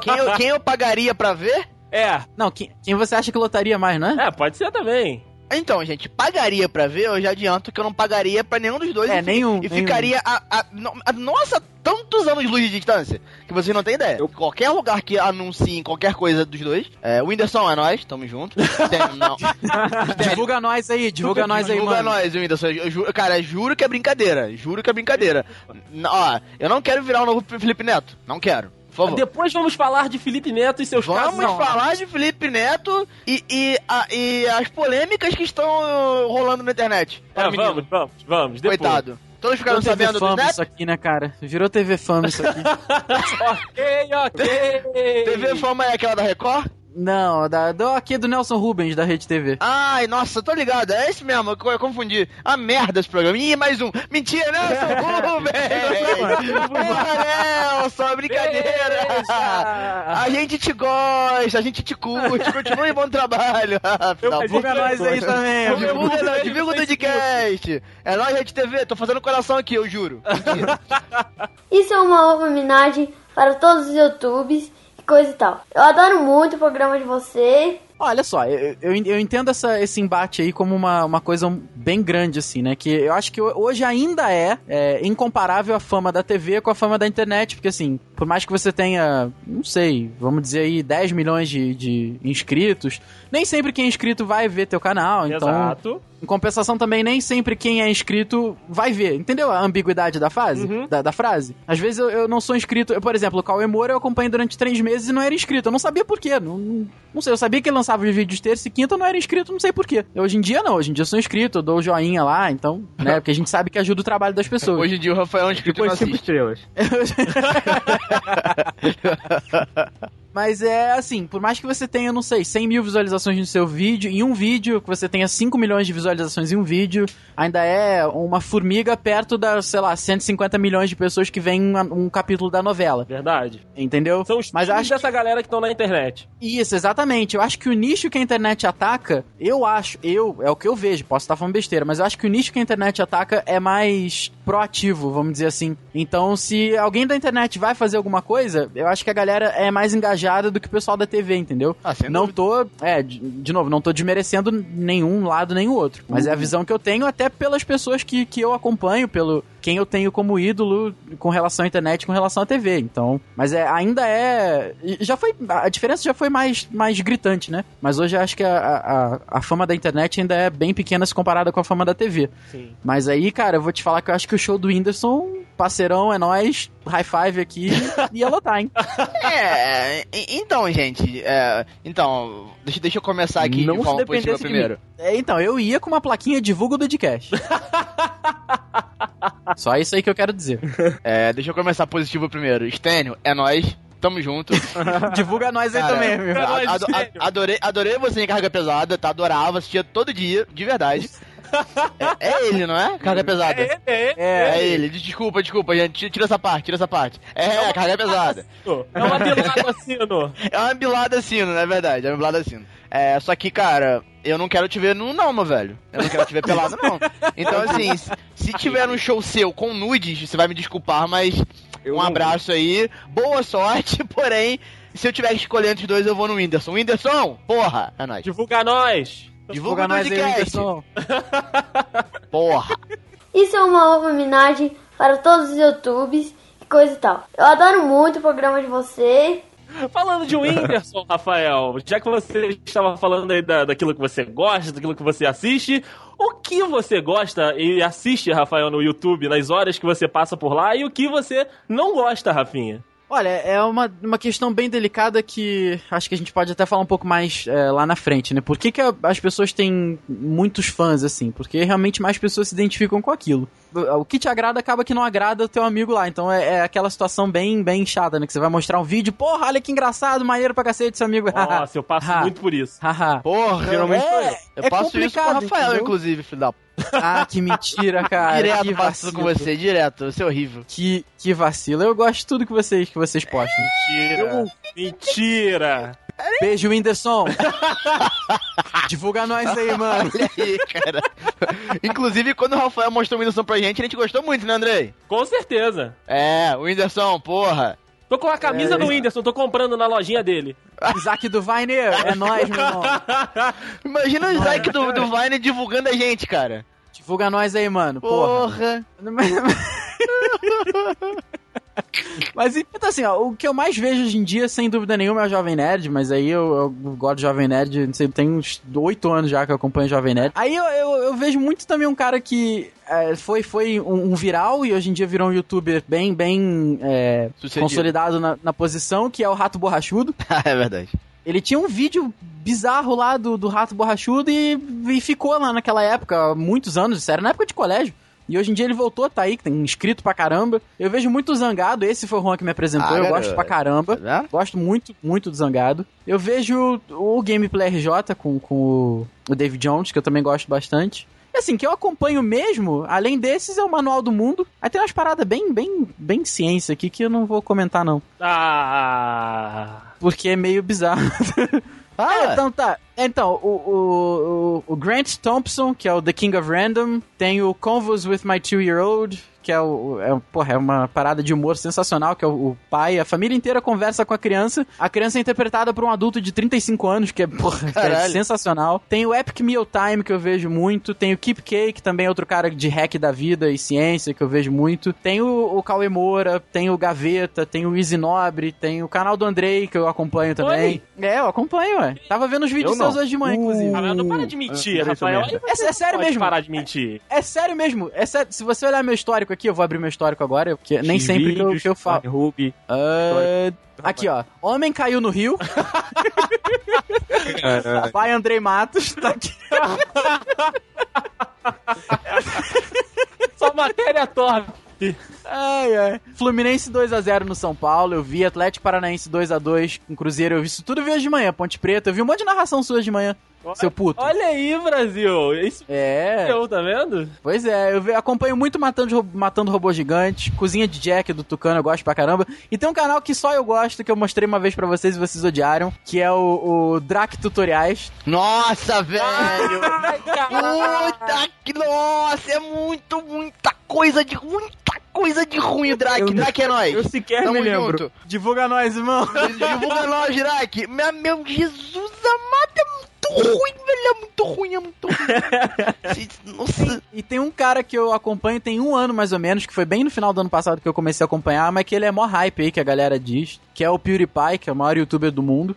Quem eu, quem eu pagaria pra ver? é, Não, quem, quem você acha que lotaria mais, não é? é, pode ser também. Então, gente, pagaria pra ver, eu já adianto que eu não pagaria pra nenhum dos dois. É, e nenhum, E nenhum. ficaria a, a- a- Nossa, tantos anos de luz de distância que vocês não têm ideia. Qualquer lugar que anuncie qualquer coisa dos dois. É, o Whindersson é nós, tamo junto. Tem, (laughs) não. Divulga nós aí, divulga nós aí, Divulga mano. nós, Whindersson. Eu ju- cara, juro que é brincadeira. Juro que é brincadeira. N- Ó, eu não quero virar o novo Felipe Neto. Não quero. Favor. Depois vamos falar de Felipe Neto e seus Vamos casos. falar de Felipe Neto e, e, a- e as polêmicas que estão rolando na internet. É, vamos, vamos, vamos. Depois. Coitado. Todos ficaram Virou TV sabendo do Fama isso aqui, né, cara? Virou TV Fama isso aqui. (laughs) (laughs) ok, ok. TV Fama é aquela da Record? Não, da, do, aqui é do Nelson Rubens, da Rede TV. Ai, nossa, tô ligado. É esse mesmo, eu confundi. A merda esse programa. Ih, mais um. Mentira, Nelson (laughs) Rubens! Porra, Nelson, é brincadeira! A gente te gosta, a gente te curte, continue bom trabalho. (laughs) Afinal, Divulga nós aí também. Divulga, não, divulga o podcast. É nóis, Rede TV. Tô fazendo coração aqui, eu juro. Mentira. (laughs) Isso é uma homenagem para todos os YouTubes coisa e tal. Eu adoro muito o programa de vocês. Olha só, eu, eu, eu entendo essa, esse embate aí como uma, uma coisa bem grande, assim, né? Que eu acho que hoje ainda é, é incomparável a fama da TV com a fama da internet, porque assim, por mais que você tenha, não sei, vamos dizer aí, 10 milhões de, de inscritos, nem sempre quem é inscrito vai ver teu canal, então... Em compensação também, nem sempre quem é inscrito vai ver. Entendeu a ambiguidade da fase? Uhum. Da, da frase? Às vezes eu, eu não sou inscrito. Eu, por exemplo, o Cauê Moura eu acompanho durante três meses e não era inscrito. Eu não sabia por quê. Não, não, não sei, eu sabia que ele lançava os vídeos terça e quinta, eu não era inscrito, não sei por quê. Hoje em dia não, hoje em dia eu sou inscrito, eu dou o joinha lá, então, (laughs) né? Porque a gente sabe que ajuda o trabalho das pessoas. Hoje em dia o Rafael é um inscrito Depois cinco estrelas. (laughs) (laughs) Mas é assim, por mais que você tenha, não sei, 100 mil visualizações no seu vídeo, em um vídeo, que você tenha 5 milhões de visualizações em um vídeo, ainda é uma formiga perto das, sei lá, 150 milhões de pessoas que veem um, um capítulo da novela. Verdade. Entendeu? São os Mas acho dessa galera que estão na internet. Isso, exatamente. Eu acho que o nicho que a internet ataca, eu acho, eu, é o que eu vejo, posso estar falando besteira, mas eu acho que o nicho que a internet ataca é mais proativo, vamos dizer assim. Então, se alguém da internet vai fazer alguma coisa, eu acho que a galera é mais engajada do que o pessoal da TV, entendeu? Ah, não dúvida. tô, é, de, de novo, não tô desmerecendo nenhum lado nem o outro, mas é a visão que eu tenho até pelas pessoas que, que eu acompanho, pelo quem eu tenho como ídolo com relação à internet, com relação à TV. Então, mas é ainda é, já foi a diferença já foi mais mais gritante, né? Mas hoje eu acho que a, a, a fama da internet ainda é bem pequena se comparada com a fama da TV. Sim. Mas aí, cara, eu vou te falar que eu acho que o show do Whindersson, parceirão, é nós, high five aqui, ia lotar, hein? (laughs) É, então, gente, é, então, deixa, deixa eu começar aqui Não de se forma dependesse positiva de mim. primeiro. É, então, eu ia com uma plaquinha divulga o Dudcast. (laughs) Só isso aí que eu quero dizer. (laughs) É, deixa eu começar positivo primeiro. Stênio, é nóis, tamo junto. (laughs) Divulga nós aí Cara, também, meu. a- nóis, ado- a- Stênio. adorei, adorei você em Carga Pesada, tá? Adorava, assistia todo dia, de verdade. É, é ele, não é? Carga Pesada. É, é, É, É ele, desculpa, desculpa, gente. Tira- essa parte, tira essa parte. É, é carga pesada. É uma bilada assim, no. É uma bilada sino, não é verdade? É uma bilada sino. É, só que, cara, eu não quero te ver nu, não, meu velho. Eu não quero te ver pelado, não. Então, assim, se- tiver um show seu com nudes, você vai me desculpar, mas Eu um abraço aí. Boa sorte, (laughs) porém, se eu tiver que escolher entre os dois, eu vou no Whindersson. Whindersson, porra, é nóis. Divulga nós. Divulga nós aí. Whindersson. (laughs) Porra. Isso é uma homenagem para todos os YouTubes e coisa e tal. Eu adoro muito o programa de vocês. Falando de Whindersson, Rafael, já que você estava falando aí da, daquilo que você gosta, daquilo que você assiste, o que você gosta e assiste, Rafael, no YouTube, nas horas que você passa por lá, e o que você não gosta, Rafinha? Olha, é uma, uma questão bem delicada que acho que a gente pode até falar um pouco mais é, lá na frente, né? Por que, que a- as pessoas têm muitos fãs, assim? Porque realmente mais pessoas se identificam com aquilo. O que te agrada acaba que não agrada o teu amigo lá. Então é, é aquela situação bem, bem chata, né? Que você vai mostrar um vídeo, porra, olha que engraçado, maneiro pra cacete, seu amigo. Nossa, eu passo (laughs) muito por isso. Haha. Porra, Geralmente sou eu. Eu É passo isso com o complicado, Rafael, entendeu? inclusive, filho da. Ah, que mentira, cara. que Direto passo vacilo. com você, direto. Você é horrível. Que, que vacilo. Eu gosto de tudo que vocês, que vocês postam. Mentira. Mentira. Beijo, Whindersson. (laughs) Divulga nós aí, mano. Olha aí, cara. Inclusive, quando o Rafael mostrou o Whindersson pra gente, a gente gostou muito, né, Andrei? Com certeza. É, o Whindersson, porra. Tô com a camisa É. do Whindersson, tô comprando na lojinha dele. Isaac do Vine, é nóis, meu irmão. (laughs) Imagina o Isaac do, do Vine divulgando a gente, cara. Divulga nós aí, mano. Porra. Porra. (laughs) Mas então assim, ó, o que eu mais vejo hoje em dia, sem dúvida nenhuma, é o Jovem Nerd, mas aí eu, eu gosto de Jovem Nerd, não sei, tem uns oito anos já que eu acompanho o Jovem Nerd. Aí eu, eu, eu vejo muito também um cara que é, foi, foi um, um viral e hoje em dia virou um youtuber bem, bem é, consolidado na, na posição, que é o Rato Borrachudo. (laughs) é verdade. Ele tinha um vídeo bizarro lá do, do Rato Borrachudo e, e ficou lá naquela época, há muitos anos, isso era na época de colégio. E hoje em dia ele voltou, tá aí, que tem inscrito pra caramba. Eu vejo muito o Zangado, esse foi o Juan que me apresentou, Ah, eu garoto. gosto pra caramba. Tá vendo? Gosto muito, muito do Zangado. Eu vejo o Gameplay RJ com, com o- o David Jones, que eu também gosto bastante. E assim, que eu acompanho mesmo, além desses, é o Manual do Mundo. Aí tem umas paradas bem, bem, bem ciência aqui que eu não vou comentar, não. Ah. Porque é meio bizarro. (laughs) Ah, É, então tá. Então, o, o, o, Grant Thompson, que é o The King of Random, tem o Convos with My Two-Year-Old, que é, o, é, porra, é uma parada de humor sensacional, que é o, o pai, a família inteira conversa com a criança. A criança é interpretada por um adulto de 35 anos, que é, porra, é Caralho. sensacional. Tem o Epic Meal Time, que eu vejo muito. Tem o Keep Cake, também é outro cara de hack da vida e ciência, que eu vejo muito. Tem o, o Cauê Moura, tem o Gaveta, tem o Easy Nobre, tem o canal do Andrei, que eu acompanho também. É, eu acompanho, ué. Tava vendo os vídeos seus hoje de manhã, inclusive. Ah, não para de mentir, sou Rafael. É- é sério mesmo. parar de mentir. É sério mesmo, é sério. Se você olhar meu histórico aqui, eu vou abrir meu histórico agora, porque nem sempre que eu, que eu falo. Ruby. Ah, aqui, ó. Homem caiu no rio. Pai Andrei Matos, tá aqui. Só matéria top. Ai, ai. Fluminense 2x0 no São Paulo, eu vi Atlético Paranaense 2x2 com Cruzeiro, eu vi isso tudo vi hoje de manhã, Ponte Preta, eu vi um monte de narração sua de manhã, seu puto. Olha aí, Brasil. Isso É, eu, tá vendo? pois é, eu acompanho muito Matando, Matando Robô Gigante, Cozinha de Jack do Tucano, eu gosto pra caramba. E tem um canal que só eu gosto, que eu mostrei uma vez pra vocês e vocês odiaram, que é o, o Drac Tutoriais. Nossa, velho! Puta que. Nossa, é muito, muita coisa de. Muita coisa de ruim, Drake. Eu- Drake é nóis. Eu sequer Tamo me lembro. junto. Divulga nós, irmão! Divulga nós, Drake. Meu, meu Jesus amado, é muito ruim, velho. É muito ruim, é muito ruim. (laughs) Nossa. E tem um cara que eu acompanho tem um ano mais ou menos, que foi bem no final do ano passado que eu comecei a acompanhar, mas que ele é mó hype aí, que a galera diz, que é o PewDiePie, que é o maior youtuber do mundo.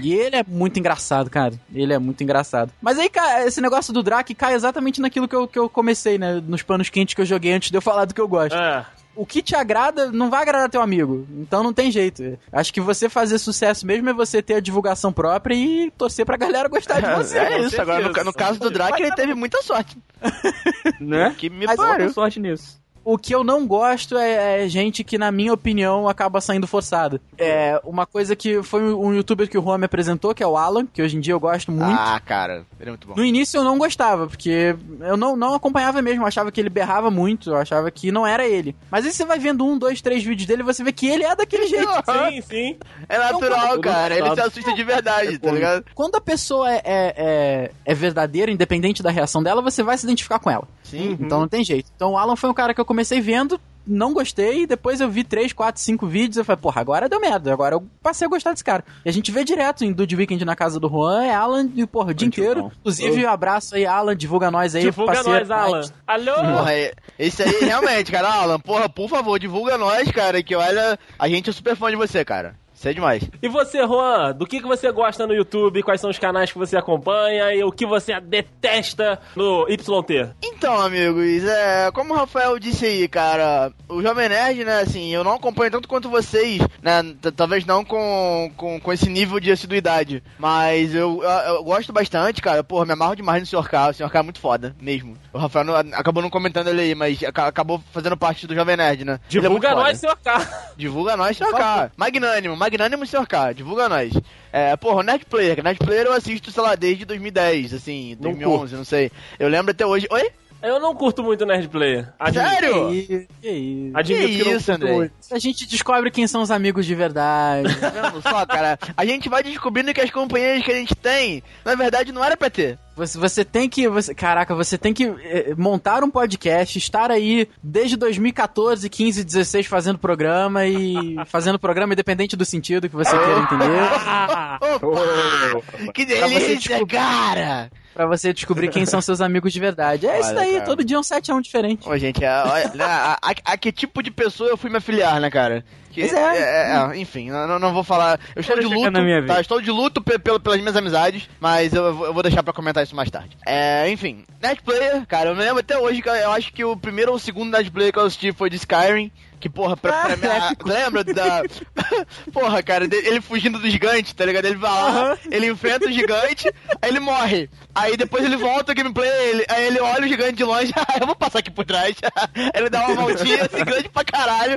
E ele é muito engraçado, cara. Ele é muito engraçado. Mas aí, cara, esse negócio do Drake cai exatamente naquilo que eu, que eu comecei, né? Nos panos quentes que eu joguei antes de eu falar do que eu gosto. É. O que te agrada não vai agradar teu amigo. Então não tem jeito. Acho que você fazer sucesso mesmo é você ter a divulgação própria e torcer pra galera gostar de (laughs) você. É com isso, agora no, no caso do Drake, ele teve muita sorte. Né? Que me Mas pariu. sorte nisso. O que eu não gosto é, é gente que, na minha opinião, acaba saindo forçada. É uma coisa que foi um youtuber que o Juan me apresentou, que é o Alan, que hoje em dia eu gosto muito. Ah, cara, ele é muito bom. No início eu não gostava, porque eu não, não acompanhava mesmo, eu achava que ele berrava muito, eu achava que não era ele. Mas aí você vai vendo um, dois, três vídeos dele e você vê que ele é daquele (laughs) jeito. Sim, sim. É natural, Então, cara. Ele se assusta de verdade, tá ligado? Quando a pessoa é, é, é, é verdadeira, independente da reação dela, você vai se identificar com ela. Sim. Então não tem jeito. Então o Alan foi um cara que eu comecei vendo, não gostei, e depois eu vi 3, 4, 5 vídeos, eu falei, porra, agora deu merda, agora eu passei a gostar desse cara. E a gente vê direto em Dude Weekend na casa do Juan, é Alan, e porra, o dia inteiro. bom. Inclusive, um abraço aí, Alan, divulga nós aí, Divulga parceiro. nós, Alan. Alô? Porra, é- esse aí realmente, cara, Alan, porra, por favor, divulga nós, cara, que olha, a gente é super fã de você, cara. É demais. E você, Juan, do que, que você gosta no YouTube? Quais são os canais que você acompanha? E o que você detesta no YT? Então, amigos, é, como o Rafael disse aí, cara, o Jovem Nerd, né, assim, eu não acompanho tanto quanto vocês, né, talvez não com, com, com esse nível de assiduidade, mas eu, eu, eu gosto bastante, cara, porra, me amarro demais no Sr. K, o Sr. K é muito foda, mesmo. O Rafael não- acabou não comentando ele aí, mas aca- acabou fazendo parte do Jovem Nerd, né. É Divulga foda. nós, seu cara. Divulga nós, Sr. K. Magnânimo, magnânimo, Sr. K. Divulga nós. É, porra, o Nerd Player. Nerd Player eu assisto, sei lá, desde 2010, assim, Não 2011, não sei. Eu lembro até hoje. Oi? Eu não curto muito Nerd Player. Admito. Sério? Que, isso. Admito Que que, não isso, André? muito. A gente descobre quem são os amigos de verdade. (laughs) Tá vendo só, cara? A gente vai descobrindo que as companhias que a gente tem, na verdade, não era pra ter. Você, você tem que. Você, caraca, você tem que eh, montar um podcast, estar aí desde 2014, 15, 16 fazendo programa e. (laughs) fazendo programa independente do sentido que você queira entender. (laughs) Que delícia, cara! Pra você descobrir quem são seus amigos de verdade. É isso Olha, daí, cara. todo dia é um 7 a 1 diferente. Ô, gente, a, olha, a, a- a que tipo de pessoa eu fui me afiliar, né, cara? Que, Pois é. é, enfim, eu não, não vou falar. Eu estou de luto, tá? Estou de luto pelas minhas amizades, mas eu, vou- eu vou deixar pra comentar isso mais tarde. É, enfim, Nerd Player, cara, eu me lembro até hoje que eu acho que o primeiro ou o segundo Nerd Player que eu assisti foi de Skyrim, Que, porra, pra, pra mim, a- (laughs) lembra da. (laughs) porra, cara, ele fugindo do gigante, tá ligado? Ele vai lá, ele enfrenta o gigante, aí ele morre. Aí depois ele volta o gameplay, ele- aí ele olha o gigante de longe, (laughs) ah, eu vou passar aqui por trás. ele dá uma voltinha, assim, grande pra caralho.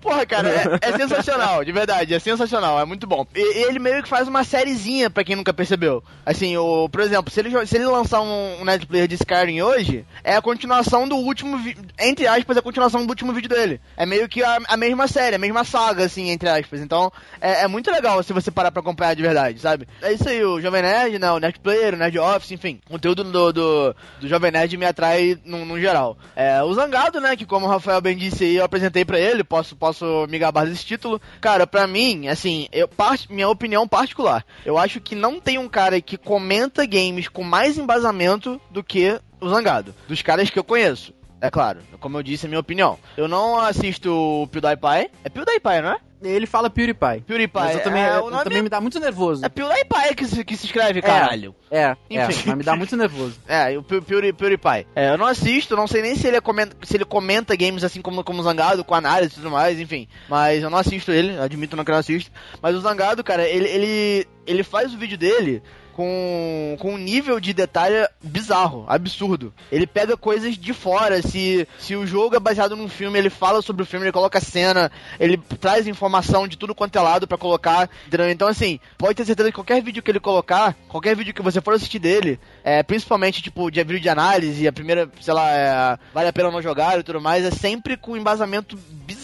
porra, cara, é, é sensacional, de verdade, é sensacional, é muito bom. E, ele meio que faz uma sériezinha, pra quem nunca percebeu. Assim, o, por exemplo, se ele, se ele lançar um, um Netplayer de Skyrim hoje, é a continuação do último, entre aspas, a continuação do último vídeo dele. É meio que a, a mesma série, a mesma saga, assim, entre aspas. Então, é, é muito legal se você parar pra acompanhar de verdade, sabe? É isso aí, o Jovem Nerd, né, o Netplayer, o Nerd Office, enfim. O conteúdo do, do, do Jovem Nerd me atrai no, no geral. É, o Zangado, né, que como o Rafael bem disse aí, eu apresentei pra ele, posso, posso me gabar desse título. Cara, pra mim, assim, eu, part, minha opinião particular, eu acho que não tem um cara que comenta games com mais embasamento do que o Zangado, dos caras que eu conheço. É claro, como eu disse, é minha opinião. Eu não assisto o PewDiePie. É PewDiePie, não é? Ele fala PewDiePie. PewDiePie. Mas eu também, é, eu também me dá muito nervoso. é PewDiePie que se, que se escreve, caralho. É, é, Enfim. mas me dá muito nervoso. (laughs) É, o Pew- Pewdie- PewDiePie. É, eu não assisto, não sei nem se ele, é comenta, se ele comenta games assim como, como o Zangado, com análise e tudo mais, enfim. Mas eu não assisto ele, admito não que eu não assisto. Mas o Zangado, cara, ele, ele, ele faz o vídeo dele com, com um nível de detalhe bizarro, absurdo. Ele pega coisas de fora, se, se o jogo é baseado num filme, ele fala sobre o filme, ele coloca cena, ele traz informação de tudo quanto é lado pra colocar. entendeu? Então, assim, pode ter certeza que qualquer vídeo que ele colocar, qualquer vídeo que você for assistir dele, é, principalmente, tipo, de vídeo de análise, a primeira, sei lá, é, vale a pena não jogar e tudo mais, é sempre com embasamento bizarro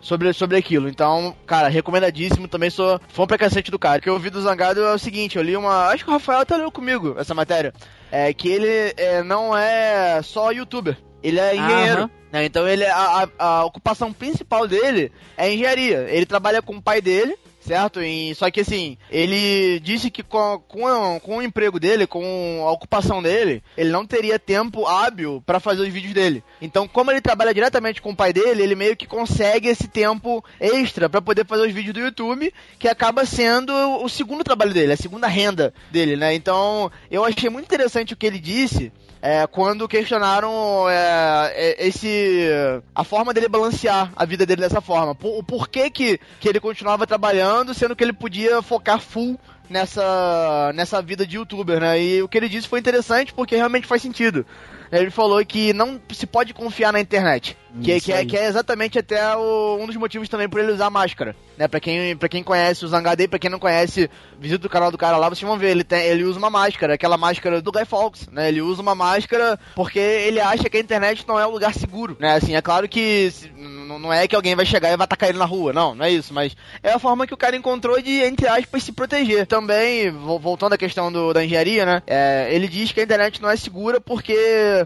sobre, sobre aquilo. Então, cara, recomendadíssimo, também sou fã pra cacete do cara. O que eu ouvi do Zangado é o seguinte, eu li uma... Acho que o Rafael até leu comigo essa matéria. É que ele é, não é só youtuber, ele é engenheiro. Aham. né? Então ele a, a- a ocupação principal dele é engenharia. Ele trabalha com o pai dele, certo? E, só que assim, ele disse que com, com, com o emprego dele, com a ocupação dele, ele não teria tempo hábil para fazer os vídeos dele. Então, como ele trabalha diretamente com o pai dele, ele meio que consegue esse tempo extra para poder fazer os vídeos do YouTube, que acaba sendo o segundo trabalho dele, a segunda renda dele, né? Então, eu achei muito interessante o que ele disse. É, quando questionaram é, é, esse a forma dele balancear a vida dele dessa forma, Por- o porquê que, que ele continuava trabalhando, sendo que ele podia focar full nessa nessa vida de youtuber, né? E o que ele disse foi interessante porque realmente faz sentido. Ele falou que não se pode confiar na internet. Que, Isso que, é, que é exatamente até o- um dos motivos também por ele usar máscara. Né? Pra, quem, pra quem conhece o Zangadei, pra quem não conhece, visita o canal do cara lá, vocês vão ver. Ele, tem, ele usa uma máscara, aquela máscara do Guy Fawkes. Né? Ele usa uma máscara porque ele acha que a internet não é um lugar seguro. Né? Assim, é claro que se- não é que alguém vai chegar e vai atacar ele na rua. Não, não é isso. Mas é a forma que o cara encontrou de, entre aspas, se proteger. Também, vo- voltando à questão do, da engenharia, né? É, ele diz que a internet não é segura porque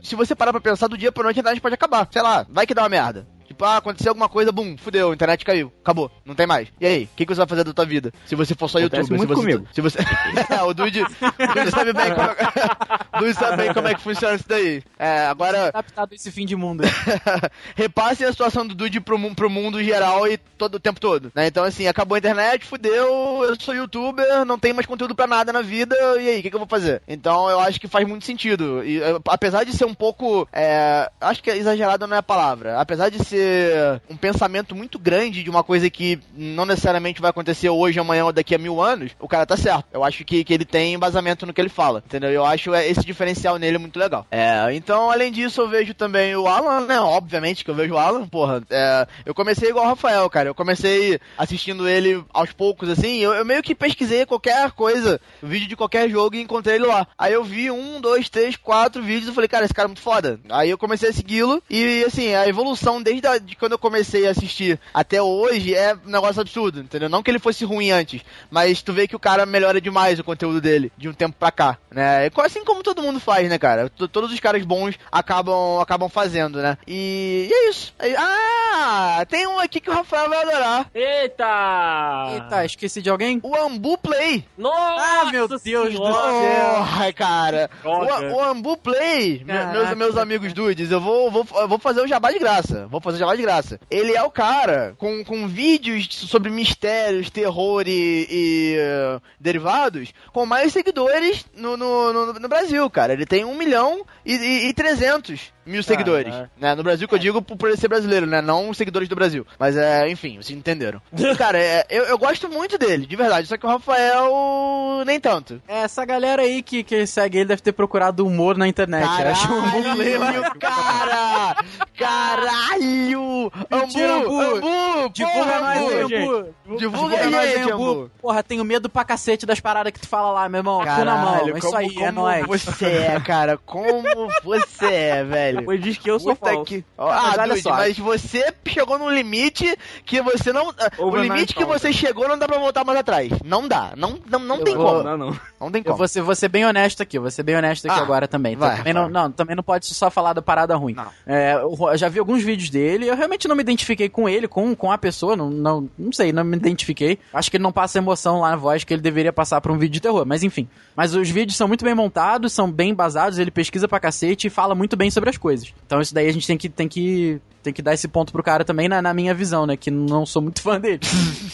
se você parar pra pensar, do dia pra noite a internet pode acabar. Sei lá, vai que dá uma merda. Tipo, ah, aconteceu alguma coisa, bum, fudeu, a internet caiu, acabou, não tem mais. E aí, o que, que você vai fazer da tua vida? Se você for só Acontece youtuber, muito (laughs) se você, comigo. Se você... é, o Dude, o Dude sabe bem como... (laughs) o Dude sabe bem como é que funciona isso daí. É, agora, Adaptado a esse fim de mundo. (laughs) repasse a situação do Dude pro, pro mundo geral e todo o tempo todo, né? Então, assim, acabou a internet, fudeu, eu sou youtuber, não tenho mais conteúdo pra nada na vida, e aí, o que, que eu vou fazer? Então, eu acho que faz muito sentido. E, eh, apesar de ser um pouco, é, acho que exagerado não é a palavra, apesar de ser um pensamento muito grande de uma coisa que não necessariamente vai acontecer hoje, amanhã ou daqui a mil anos, o cara tá certo. Eu acho que, que ele tem embasamento no que ele fala, entendeu? Eu acho é, esse diferencial nele muito legal. É, então, além disso, eu vejo também o Alan, né? Obviamente que eu vejo o Alan, porra. é, eu comecei igual o Rafael, cara. Eu comecei assistindo ele aos poucos, assim. Eu, eu meio que pesquisei qualquer coisa, vídeo de qualquer jogo e encontrei ele lá. Aí eu vi um, dois, três, quatro vídeos e falei, cara, esse cara é muito foda. Aí eu comecei a segui-lo e, assim, a evolução desde a, de quando eu comecei a assistir até hoje é um negócio absurdo, entendeu? Não que ele fosse ruim antes, mas tu vê que o cara melhora demais o conteúdo dele de um tempo pra cá, né? É Assim como todo mundo faz, né, cara? T- Todos os caras bons acabam, acabam fazendo, né? E, e é isso. Aí- Ah, tem um aqui que o Rafael vai adorar. Eita! Eita, esqueci de alguém? O Ambu Play. Nossa Ah, meu Deus do céu. Porra, cara. Droga. O, o Ambu Play, Caraca. meus, meus amigos dudes, eu vou, vou, eu vou fazer o jabá de graça. Vou fazer jabá de graça. Ele é o cara com, com vídeos sobre mistérios, terror e, e, eh, derivados com mais seguidores no, no, no, no Brasil, cara. Ele tem 1 milhão e, e, e 300 mil seguidores. Ah, né? No Brasil que eu digo por ele ser brasileiro, né? Não seguidores do Brasil. Mas é, enfim, vocês entenderam. (laughs) Cara, é, eu, eu gosto muito dele, de verdade. Só que o Rafael nem tanto. É, essa galera aí que, que segue ele deve ter procurado humor na internet. Eu acho muito legal. Caralho, cara! Caralho! Mentira, Ambu! Divulga Ambu! aí. Ambu. Divulga aí, Ambu. Porra, tenho medo pra cacete das paradas que tu fala lá, meu irmão. Cu na mão. Caralho, É isso como, aí, como é nóis. você é, cara. Como você é, velho. Depois diz que eu sou Puta falso. que- Mas Ah, olha Dude, só. mas você chegou num limite que você não. O Over limite que 9,000. você chegou não dá pra voltar mais atrás. Não dá. Não, não, não Eu tem vou- como. Não, não. Não tem Eu como. vou ser, vou ser bem honesto aqui, vou ser bem honesto aqui Ah, agora também. vai, também não, Rafael. não, também não pode só falar da parada ruim. Não. É, eu eu já vi alguns vídeos dele, eu realmente não me identifiquei com ele, com, com a pessoa, não, não, não sei, não me identifiquei. Acho que ele não passa emoção lá na voz que ele deveria passar pra um vídeo de terror, mas enfim. Mas os vídeos são muito bem montados, são bem embasados, ele pesquisa pra cacete e fala muito bem sobre as coisas. Então isso daí a gente tem que, tem que, tem que dar esse ponto pro cara também na, na minha visão, né, que não sou muito (laughs) fã dele.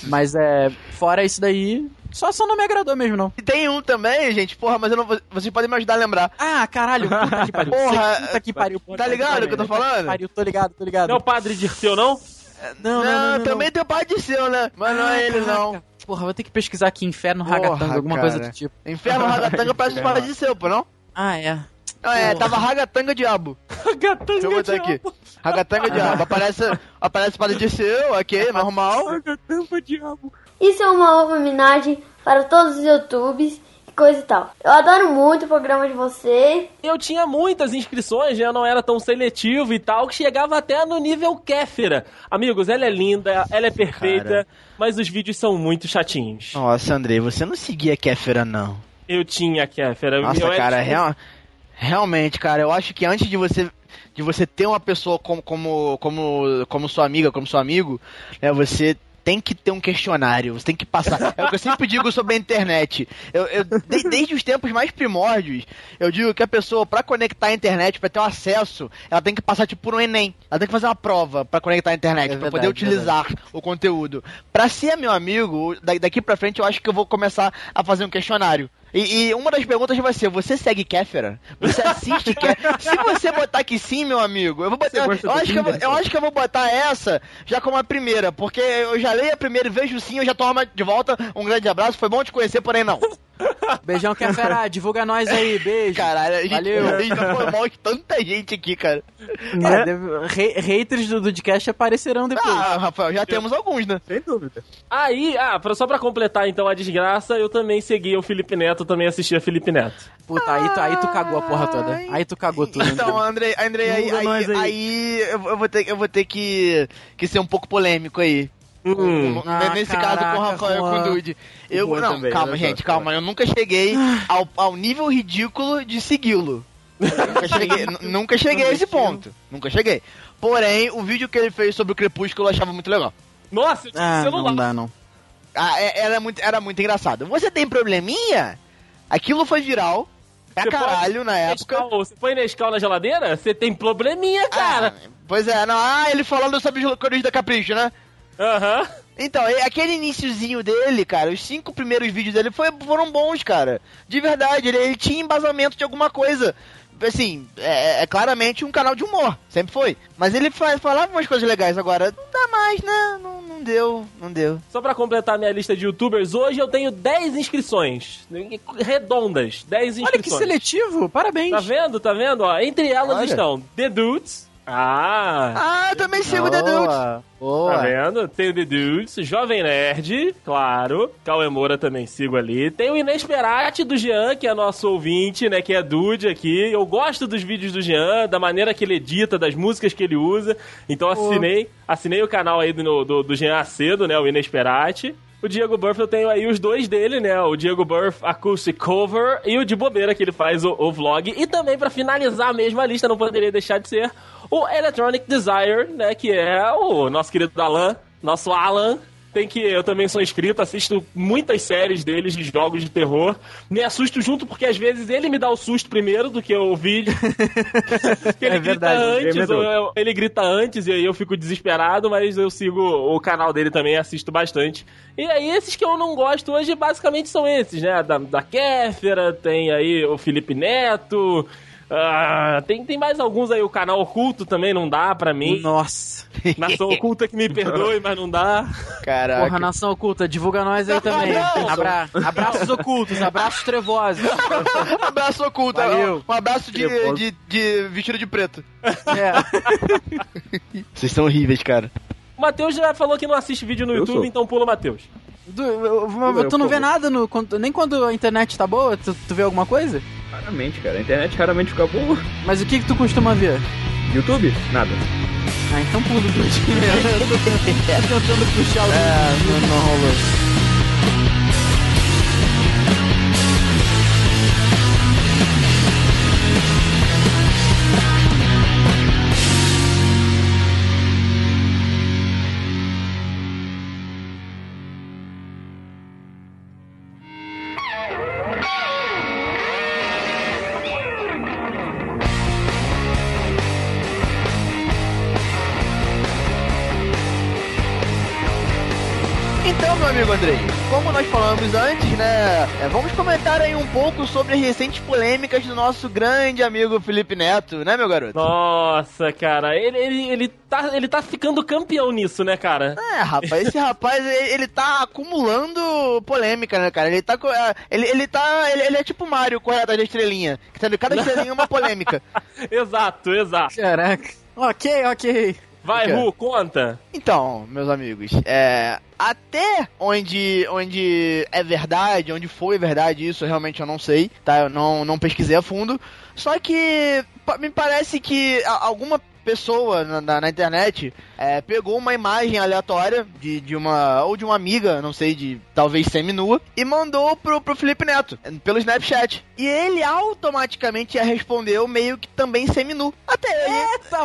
mas é, fora isso daí, só, só não me agradou mesmo, não. E tem um também, gente, porra, mas eu não vou- vocês podem me ajudar a lembrar. Ah, caralho, puta que pariu. Porra, puta que pariu. tá ligado o que eu tô Puta falando? Pariu, tô ligado, tô ligado. Não é o padre Dirceu, não? não, não, não, não, também tem o pai de seu, né? Mas não é Ah, ele, não. caraca. Porra, vou ter que pesquisar aqui Inferno Porra, Ragatanga, alguma cara. coisa do tipo. Inferno Ragatanga parece o pai de seu, pô, não? Ah, é. É, tava Ragatanga Diabo. Gatanga Deixa eu botar aqui. Ragatanga Diabo. Aparece, aparece o padre (laughs) de seu, ok, normal. Gatanga diabo. Isso é uma homenagem para todos os youtubers e coisa e tal. Eu adoro muito o programa de vocês. Eu tinha muitas inscrições, já não era tão seletivo e tal, que chegava até no nível Kéfera. Amigos, ela é linda, ela é perfeita, Cara. mas os vídeos são muito chatinhos. Nossa, Andrei, você não seguia Kéfera, não. Eu tinha Kéfera. Nossa, eu era cara, tipo- real- realmente, cara, eu acho que antes de você de você ter uma pessoa como como como, como sua amiga, como seu amigo, né, você tem que ter um questionário, você tem que passar. É o que eu sempre digo sobre a internet. Eu, eu- de- desde os tempos mais primórdios, eu digo que a pessoa, pra conectar a internet, pra ter um acesso, ela tem que passar tipo por um Enem. Ela tem que fazer uma prova pra conectar a internet, É pra verdade, poder utilizar o conteúdo. Pra ser meu amigo, da- daqui pra frente eu acho que eu vou começar a fazer um questionário. E, e uma das perguntas vai ser: você segue Kéfera? Você assiste Kéfera? (laughs) Se você botar que sim, meu amigo, eu vou botar. Eu acho, que eu, vou- eu acho que eu vou botar essa já como a primeira, porque eu já leio a primeira e vejo sim, eu já tomo de volta. Um grande abraço, foi bom te conhecer, porém não. (laughs) Beijão, que é fera. Divulga nós aí, beijo. Caralho, a gente, Valeu. a gente mal de tanta gente aqui, cara. É, deve- re- haters do Dudcast aparecerão depois. Ah, Rafael, já temos alguns, né? Sem dúvida. Aí, ah, pra- só pra completar então a desgraça, eu também seguia o Felipe Neto, também assistia Felipe Neto. Puta, aí tu, aí tu cagou a porra toda. Aí tu cagou tudo. Então, Andrei, Andrei aí, aí, aí. aí eu, eu vou ter, eu vou ter que, que ser um pouco polêmico aí. Hum. Ah, Nesse caraca, caso com o Rafael e com Juan. o Dude. Eu, Juan não, também, calma, gente, calma. Eu nunca cheguei ao, ao nível ridículo de segui-lo. nunca cheguei, (laughs) nunca cheguei a esse ponto. Nunca cheguei. Porém, o vídeo que ele fez sobre o Crepúsculo eu achava muito legal. Nossa, eu tinha Ah, celular. não dá não. Ah, é- era, muito, era muito engraçado. Você tem probleminha? Aquilo foi viral. Pra Você caralho na época. Nescau, Você põe Nescau na geladeira? Você tem probleminha, cara. Ah, pois é, não. Ah, ele falando sobre os cores da Capricho, né? Aham. Então, aquele iniciozinho dele, cara, os cinco primeiros vídeos dele foi- foram bons, cara. De verdade, ele, ele tinha embasamento de alguma coisa. Assim, é, é claramente um canal de humor, sempre foi. Mas ele fa- falava umas coisas legais agora. Não dá mais, né? Não, não deu, não deu. Só pra completar minha lista de youtubers, hoje eu tenho 10 inscrições. Redondas, 10 Olha que inscrições. seletivo, parabéns. Tá vendo? Tá vendo? Ó, entre elas Olha. estão The Dudes. Ah, Ah, eu também sigo o The Dudes. Boa. Tá vendo? Tem o The Dudes, Jovem Nerd, claro. Cauê Moura também sigo ali. Tem o Inesperate do Jean, que é nosso ouvinte, né? Que é Dude aqui. Eu gosto dos vídeos do Jean, da maneira que ele edita, das músicas que ele usa. Então assinei, assinei o canal aí do, do, do Jean Acedo, né? O Inesperate. O Diego Burff, eu tenho aí os dois dele, né? O Diego Burff Acoustic Cover e o de bobeira que ele faz o, o vlog. E também, pra finalizar mesmo a lista, não poderia deixar de ser o Electronic Desire, né? Que é o nosso querido Alan, nosso Alan. Tem que eu também sou inscrito, assisto muitas séries deles de jogos de terror. Me assusto junto porque às vezes ele me dá o susto primeiro do que o vídeo. que ele É grita verdade, antes, ele é ou eu- ele grita antes e aí eu fico desesperado, mas eu sigo o canal dele também assisto bastante. E aí, esses que eu não gosto hoje, basicamente são esses, né? Da, da Kéfera, tem aí o Felipe Neto, Ah, tem, tem mais alguns aí, o canal oculto também não dá pra mim. Nossa. (laughs) Nação oculta que me perdoe, mas não dá. Caraca. Porra, nação oculta, divulga nós aí também. Abra... Abraços ocultos, abraços trevosos. (laughs) abraço oculto. Valeu. Um abraço de, de, de vestido de preto. É. (laughs) Vocês são horríveis, cara. O Matheus já falou que não assiste vídeo no Eu YouTube, sou. então pula o Matheus. Eu- eu- tu não vê nada no, nem quando a internet tá boa? Tu, tu vê alguma coisa? Raramente, cara. A internet raramente fica boa. Mas o que que tu costuma ver? YouTube? Nada. Ah, então pula do (laughs) (laughs) Eu tô tentando puxar o... É, não, não rolou. Vamos comentar aí um pouco sobre as recentes polêmicas do nosso grande amigo Felipe Neto, né, meu garoto? Nossa, cara, ele, ele, ele, tá, ele tá ficando campeão nisso, né, cara? É, rapaz, esse rapaz, ele, ele tá acumulando polêmica, né, cara? Ele tá. é, Ele, ele tá. Ele, ele é tipo Mario corre atrás da estrelinha. Cada estrelinha é uma polêmica. (laughs) exato, exato. Caraca. Ok, ok. Vai? Ru, conta. Então, meus amigos, é. Até onde, onde é verdade, onde foi verdade, isso realmente eu não sei, tá? Eu não, não pesquisei a fundo. Só que me parece que alguma pessoa na, na- na internet é, pegou uma imagem aleatória de, de uma. ou de uma amiga, não sei, de talvez semi-nua, e mandou pro, pro Felipe Neto, pelo Snapchat. E ele automaticamente respondeu meio que também semi-nu. Até aí. Eita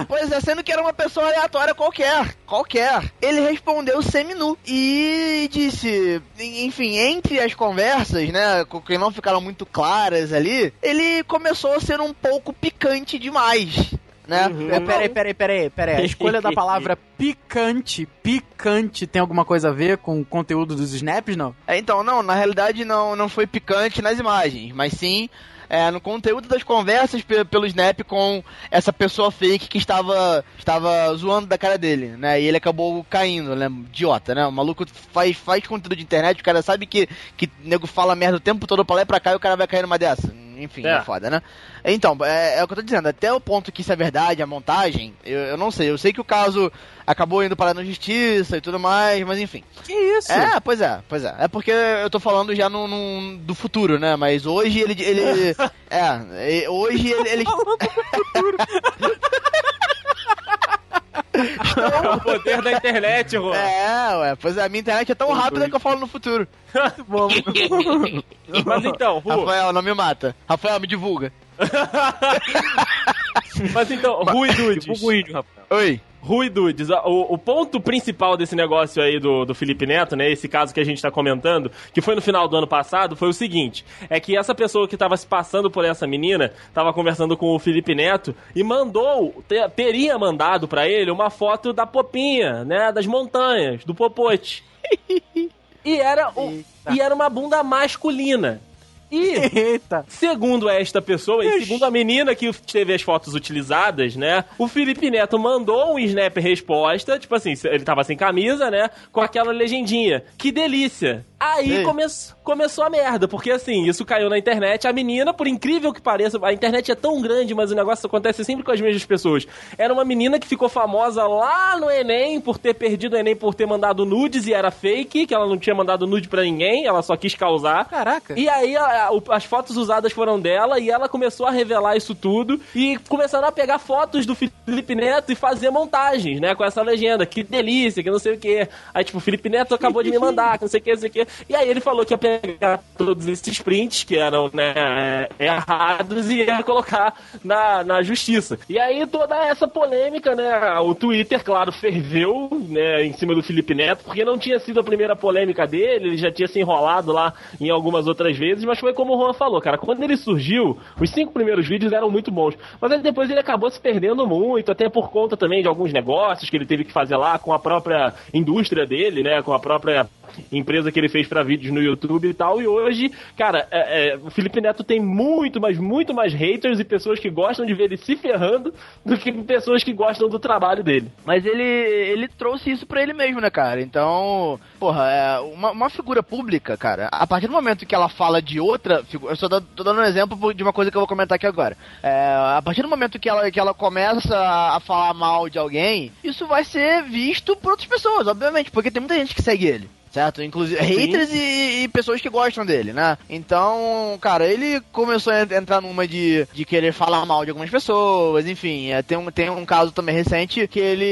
É, pois é, sendo que era uma pessoa aleatória qualquer. Qualquer. Ele respondeu seminu. E disse, enfim, entre as conversas, né, que não ficaram muito claras ali, ele começou a ser um pouco picante demais. Né? Uhum. É, peraí, peraí, peraí, peraí. A escolha da palavra (laughs) picante, picante, tem alguma coisa a ver com o conteúdo dos snaps, não? É, Então, não, na realidade não, não foi picante nas imagens, mas sim é, no conteúdo das conversas pe- pelo Snap com essa pessoa fake que estava, estava zoando da cara dele, né? E ele acabou caindo, né? Idiota, né? O maluco faz, faz conteúdo de internet, o cara sabe que, que nego fala merda o tempo todo pra lá e pra cá e o cara vai cair numa dessa. Enfim, é, É. foda, né? Então, é, é o que eu tô dizendo, até o ponto que isso é verdade, a montagem, eu, eu não sei. Eu sei que o caso acabou indo parar na justiça e tudo mais, mas enfim. Que isso? É, pois é, pois é. É porque eu tô falando já no, no- do futuro, né? Mas hoje ele. ele (laughs) é, hoje ele. ele- (laughs) É o poder da internet, Ru. é, ué, pois é, a minha internet é tão rápida que eu falo no futuro. (laughs) (laughs) Mas então, Ru, Rafael, não me mata. Rafael, me divulga. (laughs) mas então, Ru e Dudes. Tipo o índio, Rafael. Oi. Rui Dudes, o, o ponto principal desse negócio aí do, do Felipe Neto, né? Esse caso que a gente tá comentando, que foi no final do ano passado, foi o seguinte: é que essa pessoa que tava se passando por essa menina tava conversando com o Felipe Neto e mandou, te- teria mandado pra ele uma foto da popinha, né? Das montanhas, do popote. (laughs) E era, o, e era uma bunda masculina. E Eita. Segundo esta pessoa, e segundo a menina que teve as fotos utilizadas, né? O Felipe Neto mandou um snap resposta, tipo assim, ele tava sem camisa, né? Com aquela legendinha. Que delícia! Aí come começou a merda, porque assim, isso caiu na internet. A menina, por incrível que pareça, a internet é tão grande, mas o negócio acontece sempre com as mesmas pessoas. Era uma menina que ficou famosa lá no Enem por ter perdido o Enem por ter mandado nudes e era fake, que ela não tinha mandado nude pra ninguém, ela só quis causar. Caraca. E aí a- a- as fotos usadas foram dela e ela começou a revelar isso tudo e começaram a pegar fotos do Felipe Neto e fazer montagens, né? Com essa legenda, que delícia, que não sei o que. Aí, tipo, o Felipe Neto acabou de me mandar, que não sei o que, não sei o que. E aí ele falou que ia pegar todos esses prints que eram, né, errados e ia colocar na, na justiça. E aí toda essa polêmica, né? O Twitter, claro, ferveu, né, em cima do Felipe Neto, porque não tinha sido a primeira polêmica dele, ele já tinha se enrolado lá em algumas outras vezes, mas foi como o Juan falou, cara, quando ele surgiu, os cinco primeiros vídeos eram muito bons, mas aí depois ele acabou se perdendo muito, até por conta também de alguns negócios que ele teve que fazer lá com a própria indústria dele, né, com a própria empresa que ele fez pra vídeos no YouTube e tal. E hoje, cara, é, é, o Felipe Neto tem muito, mas muito mais haters e pessoas que gostam de ver ele se ferrando do que pessoas que gostam do trabalho dele. Mas ele, ele trouxe isso pra ele mesmo, né, cara? Então, porra, é uma, uma figura pública, cara, a partir do momento que ela fala de outra figura. Eu só tô dando um exemplo de uma coisa que eu vou comentar aqui agora. É, a partir do momento que ela, que ela começa a falar mal de alguém, isso vai ser visto por outras pessoas, obviamente, porque tem muita gente que segue ele. Certo? Inclusive, haters e, e pessoas que gostam dele, né? Então, cara, ele começou a entrar numa de, de querer falar mal de algumas pessoas, enfim. É, tem, um, tem um caso também recente que ele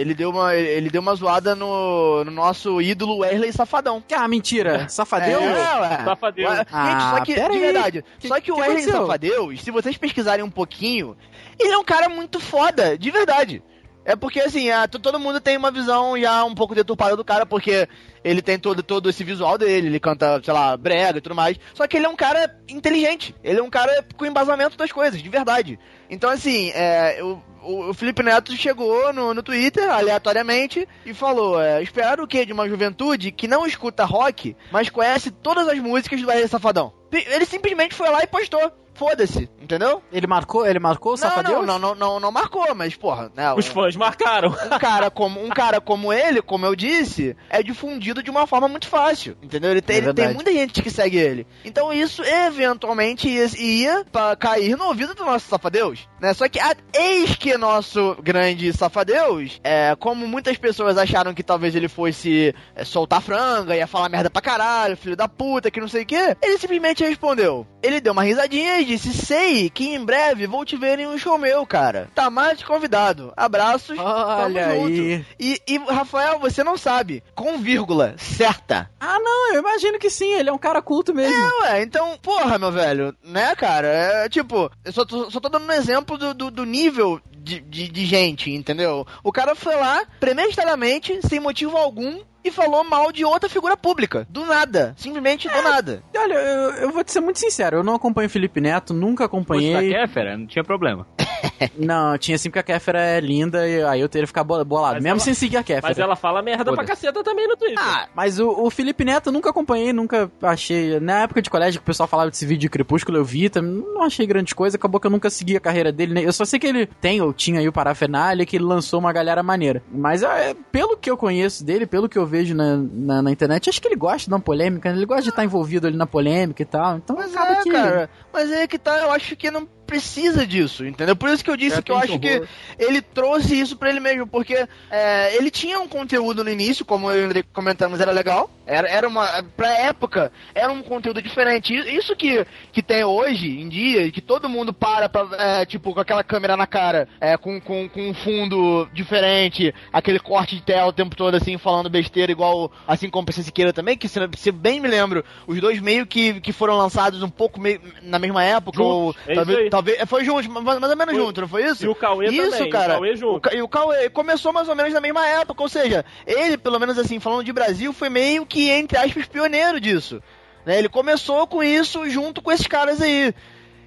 ele deu uma, ele deu uma zoada no, no nosso ídolo Wesley Safadão. Ah, mentira. Safadeu? É, ué. Safadeus. Ué, Ah, Gente, só que, de verdade, Que- só que, o que Wesley aconteceu? Safadeus, se vocês pesquisarem um pouquinho, ele é um cara muito foda, de verdade. É porque, assim, a- to- todo mundo tem uma visão já um pouco deturpada do cara, porque ele tem todo, todo esse visual dele, ele canta, sei lá, brega e tudo mais. Só que ele é um cara inteligente, ele é um cara com embasamento das coisas, de verdade. Então, assim, é, o, o Felipe Neto chegou no, no Twitter, aleatoriamente, e falou: é, esperar o quê de uma juventude que não escuta rock, mas conhece todas as músicas do Wesley Safadão? Ele simplesmente foi lá e postou. Foda-se, entendeu? Ele marcou, ele marcou o Não, Safadeu? não, não, não, não, não marcou, mas, porra, né? Os um- fãs marcaram. um cara como um cara como ele, como eu disse, é difundido de uma forma muito fácil, entendeu? Ele tem, É ele tem muita gente que segue ele. Então isso eventualmente ia, ia pra cair no ouvido do nosso safadeus, né? Só que a, eis que nosso grande safadeus, é, como muitas pessoas acharam que talvez ele fosse é, soltar franga, ia falar merda pra caralho, filho da puta, que não sei o que, ele simplesmente respondeu. Ele deu uma risadinha e disse: Sei que em breve vou te ver em um show meu, cara. Tá mais convidado. Abraços. Olha tamo junto." aí. E, e, Rafael, você não sabe. Com vírgula certa. Ah, não, eu imagino que sim, ele é um cara culto mesmo. É, ué, então, porra, meu velho, né, cara? É tipo, eu só tô, só tô dando um exemplo do, do, do nível de, de, de gente, entendeu? O cara foi lá, premeditadamente, sem motivo algum, e falou mal de outra figura pública. Do nada. Simplesmente do nada. Olha, eu, eu vou te ser muito sincero, eu não acompanho o Felipe Neto, nunca Fosse da acompanhei. Kéfera, não tinha problema. Não, tinha sim porque a Kéfera é linda e aí eu teria que ficar bo- bolado, Mas mesmo ela- sem seguir a Kéfera. Mas ela fala merda pra caceta também no Twitter. Ah, Mas o, o Felipe Neto eu nunca acompanhei, nunca achei. Na época de colégio que o pessoal falava desse vídeo de Crepúsculo, eu vi, também não achei grande coisa, acabou que eu nunca segui a carreira dele. né? Eu só sei que ele tem ou tinha aí o parafernália, que ele lançou uma galera maneira. Mas é, pelo que eu conheço dele, pelo que eu vejo na, na, na internet, acho que ele gosta de dar uma polêmica, né? ele gosta de estar envolvido ali na polêmica e tal. Então Mas acaba é, que. cara. Mas é que tá, eu acho que não precisa disso, entendeu? Por isso que eu disse É, que eu acho que ele trouxe isso pra ele mesmo, porque é, ele tinha um conteúdo no início, como eu e comentamos, era legal. Era, era uma. Pra época, era um conteúdo diferente. Isso que, que tem hoje em dia, que todo mundo para pra, é, tipo, com aquela câmera na cara, é, com, com, com um fundo diferente, aquele corte de tela o tempo todo, assim, falando besteira, igual assim como o PC Siqueira também, que se, bem me lembro, os dois meio que, que foram lançados um pouco meio, na mesma época, ou Juntos, é isso talvez. Talvez. Foi junto, mais, ou menos Foi. junto, não foi isso? E o Cauê Isso, também, o cara. Cauê junto. O e o Cauê começou mais ou menos na mesma época, ou seja, ele, pelo menos assim, falando de Brasil, foi meio que, entre aspas, pioneiro disso. Né? Ele começou com isso junto com esses caras aí.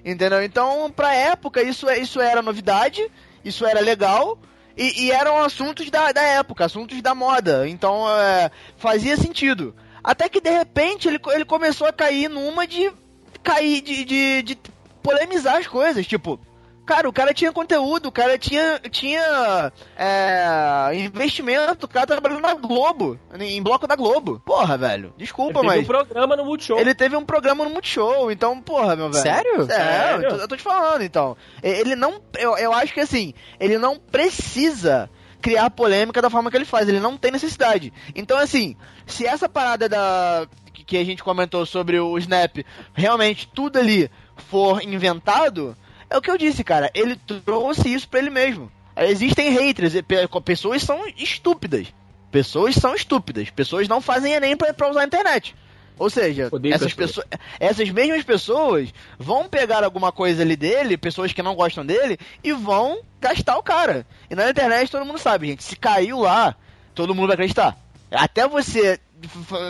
Entendeu? Então, pra época, isso, é- isso era novidade, isso era legal. E, e eram assuntos da, da época, assuntos da moda. Então, é, fazia sentido. Até que, de repente, ele, ele começou a cair numa de... Cair, de, de, de polemizar as coisas. Tipo, Cara, o cara tinha conteúdo, o cara tinha, tinha é, investimento, o cara trabalhando na Globo, em bloco da Globo. Porra, velho, Ele desculpa, teve mas... um programa no Multishow. Ele teve um programa no Multishow, então, porra, meu velho. Sério? É, Sério? Eu, tô, eu tô te falando, então. Ele não. Eu, eu acho que assim, ele não precisa criar polêmica da forma que ele faz, ele não tem necessidade. Então, assim, se essa parada da. que a gente comentou sobre o Snap, realmente tudo ali for inventado, é o que eu disse, cara. Ele trouxe isso pra ele mesmo. Existem haters, e pe- pessoas são estúpidas. Pessoas são estúpidas. Pessoas não fazem Enem pra, pra usar a internet. Ou seja, Odeio essas, pessoas. pessoas, essas mesmas pessoas vão pegar alguma coisa ali dele, pessoas que não gostam dele, e vão gastar o cara. E na internet todo mundo sabe, gente. Se caiu lá, todo mundo vai acreditar. Até você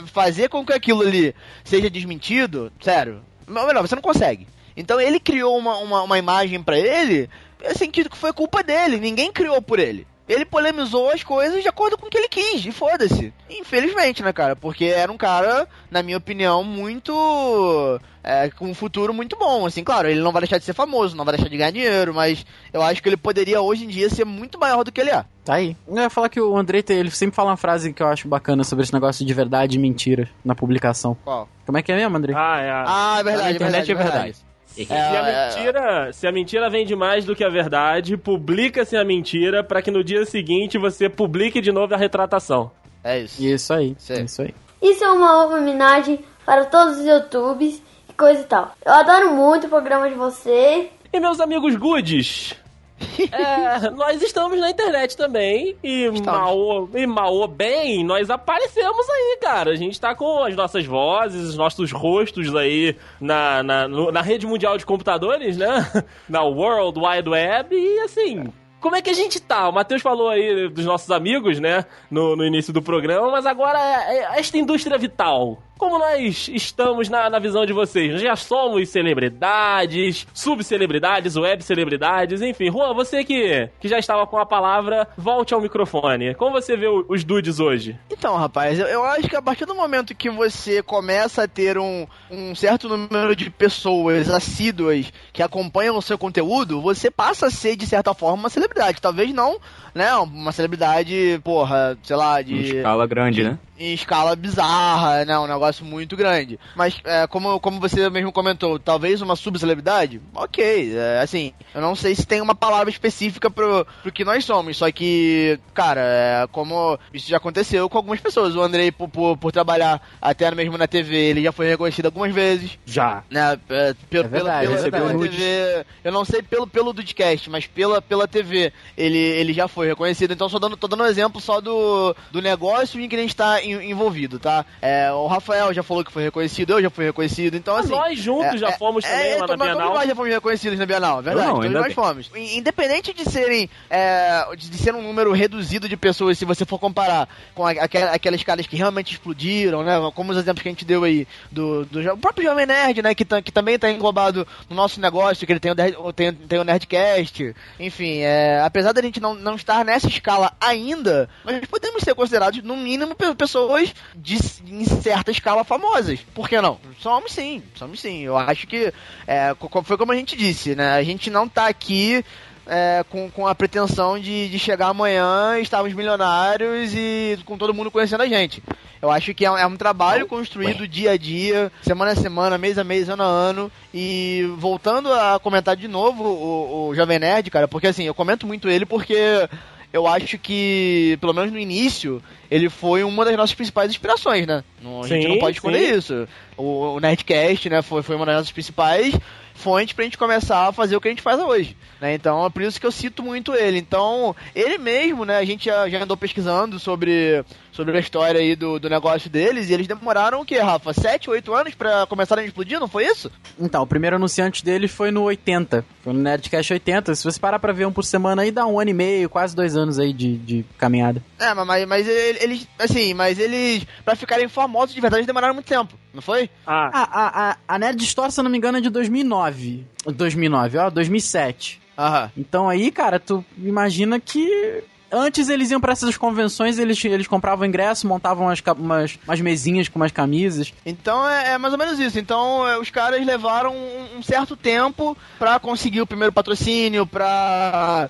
fazer com que aquilo ali seja desmentido, sério, ou melhor, você não consegue. Então ele criou uma, uma, uma imagem pra ele, assim, que foi culpa dele, ninguém criou por ele. ele polemizou as coisas de acordo com o que ele quis, e foda-se. Infelizmente, né, cara? Porque era um cara, na minha opinião, muito. É, com um futuro muito bom, assim, claro, ele não vai deixar de ser famoso, não vai deixar de ganhar dinheiro, mas eu acho que ele poderia hoje em dia ser muito maior do que ele é. Tá aí. Eu ia falar que o Andrei, ele sempre fala uma frase que eu acho bacana sobre esse negócio de verdade e mentira na publicação. Qual? Como é que é mesmo, Andrei? Ah, é. Ah, é verdade, é internet verdade, é verdade. Se, a é- mentira, se a mentira vende mais do que a verdade, publica-se a mentira pra que no dia seguinte você publique de novo a retratação. É isso. Isso aí, Sim. isso aí. Isso é uma homenagem para todos os youtubers e coisa e tal. Eu adoro muito o programa de vocês. E meus amigos goodies, (laughs) é, nós estamos na internet também e mal, e mal ou bem, nós aparecemos aí, cara. A gente tá com as nossas vozes, os nossos rostos aí na, na, na rede mundial de computadores, né? (laughs) Na World Wide Web e assim... Como é que a gente tá? O Matheus falou aí dos nossos amigos, né? No, no início do programa, mas agora é- é esta indústria vital. Como nós estamos na, na visão de vocês? Nós já somos celebridades, subcelebridades, web celebridades, enfim. Juan, você que, que já estava com a palavra, volte ao microfone. Como você vê o- os dudes hoje? Então, rapaz, eu, eu acho que a partir do momento que você começa a ter um, um certo número de pessoas assíduas que acompanham o seu conteúdo, você passa a ser, de certa forma, uma celebridade. Talvez não, né, uma celebridade, porra, sei lá, de... escala grande, né? Em escala bizarra, né? Um negócio muito grande. Mas, é, como, como você mesmo comentou, talvez uma subcelebridade? Ok, é, assim, eu não sei se tem uma palavra específica pro, pro que nós somos, só que, cara, é, como isso já aconteceu com algumas pessoas. O Andrei, por, por, por trabalhar até mesmo na TV, ele já foi reconhecido algumas vezes Já. né, é, pelo, É verdade, pela, recebeu pela nudes. TV, eu não sei pelo, pelo Dudcast, mas pela, pela TV, ele, ele já foi reconhecido, então só dando, tô dando um exemplo só do, do negócio em que a gente tá envolvido, tá? É, o Rafael já falou que foi reconhecido, eu já fui reconhecido, então assim... nós juntos é, já é, fomos é, também lá na Todos Bienal. nós já fomos reconhecidos na Bienal, verdade, não, todos nós bem. fomos. In- Independente de serem, é, de ser um número reduzido de pessoas, se você for comparar com a- aquela- aquelas caras que realmente explodiram, né? Como os exemplos que a gente deu aí do, do o próprio Jovem Nerd, né? Que, tá- que também tá englobado no nosso negócio, que ele tem o, tem, tem o Nerdcast. Enfim, é, apesar da gente não, não estar nessa escala ainda, nós podemos ser considerados, no mínimo, pe- pessoas de, em certa escala famosas. Por que não? Somos sim, somos sim. Eu acho que é, foi como a gente disse, né? A gente não tá aqui é, com, com a pretensão de, de chegar amanhã, estarmos milionários e com todo mundo conhecendo a gente. Eu acho que é, um- é um trabalho construído dia a dia, semana a semana, mês a mês, ano a ano. E voltando a comentar de novo o, o Jovem Nerd, cara, porque assim, eu comento muito ele porque eu acho que, pelo menos no início, ele foi uma das nossas principais inspirações, né? Não- a gente Sim, não pode esconder sim. isso. O, o Nerdcast, né, foi, foi uma das nossas principais fontes pra gente começar a fazer o que a gente faz hoje, né? Então é por isso que eu cito muito ele. Então, ele mesmo, né, a gente já, já andou pesquisando sobre, sobre a história aí do, do negócio deles e eles demoraram o quê, Rafa? 7, 8 anos pra começarem a explodir, não foi isso? Então, o primeiro anunciante dele foi no 80. Foi no Nerdcast 80. Se você parar pra ver um por semana aí, dá um ano e meio, quase dois anos aí de, de caminhada. É, mas- mas, mas ele- eles, assim, mas eles, pra ficarem famosos de verdade, demoraram muito tempo, não foi? Ah, A, a, a, a Nerd Store, se eu não me engano, é de 2009. 2009, ó, 2007. Aham. Então aí, cara, tu imagina que antes eles iam pra essas convenções, eles, eles compravam ingresso, montavam umas, umas, umas mesinhas com umas camisas. Então é, é mais ou menos isso. Então é, os caras levaram um, um certo tempo pra conseguir o primeiro patrocínio, pra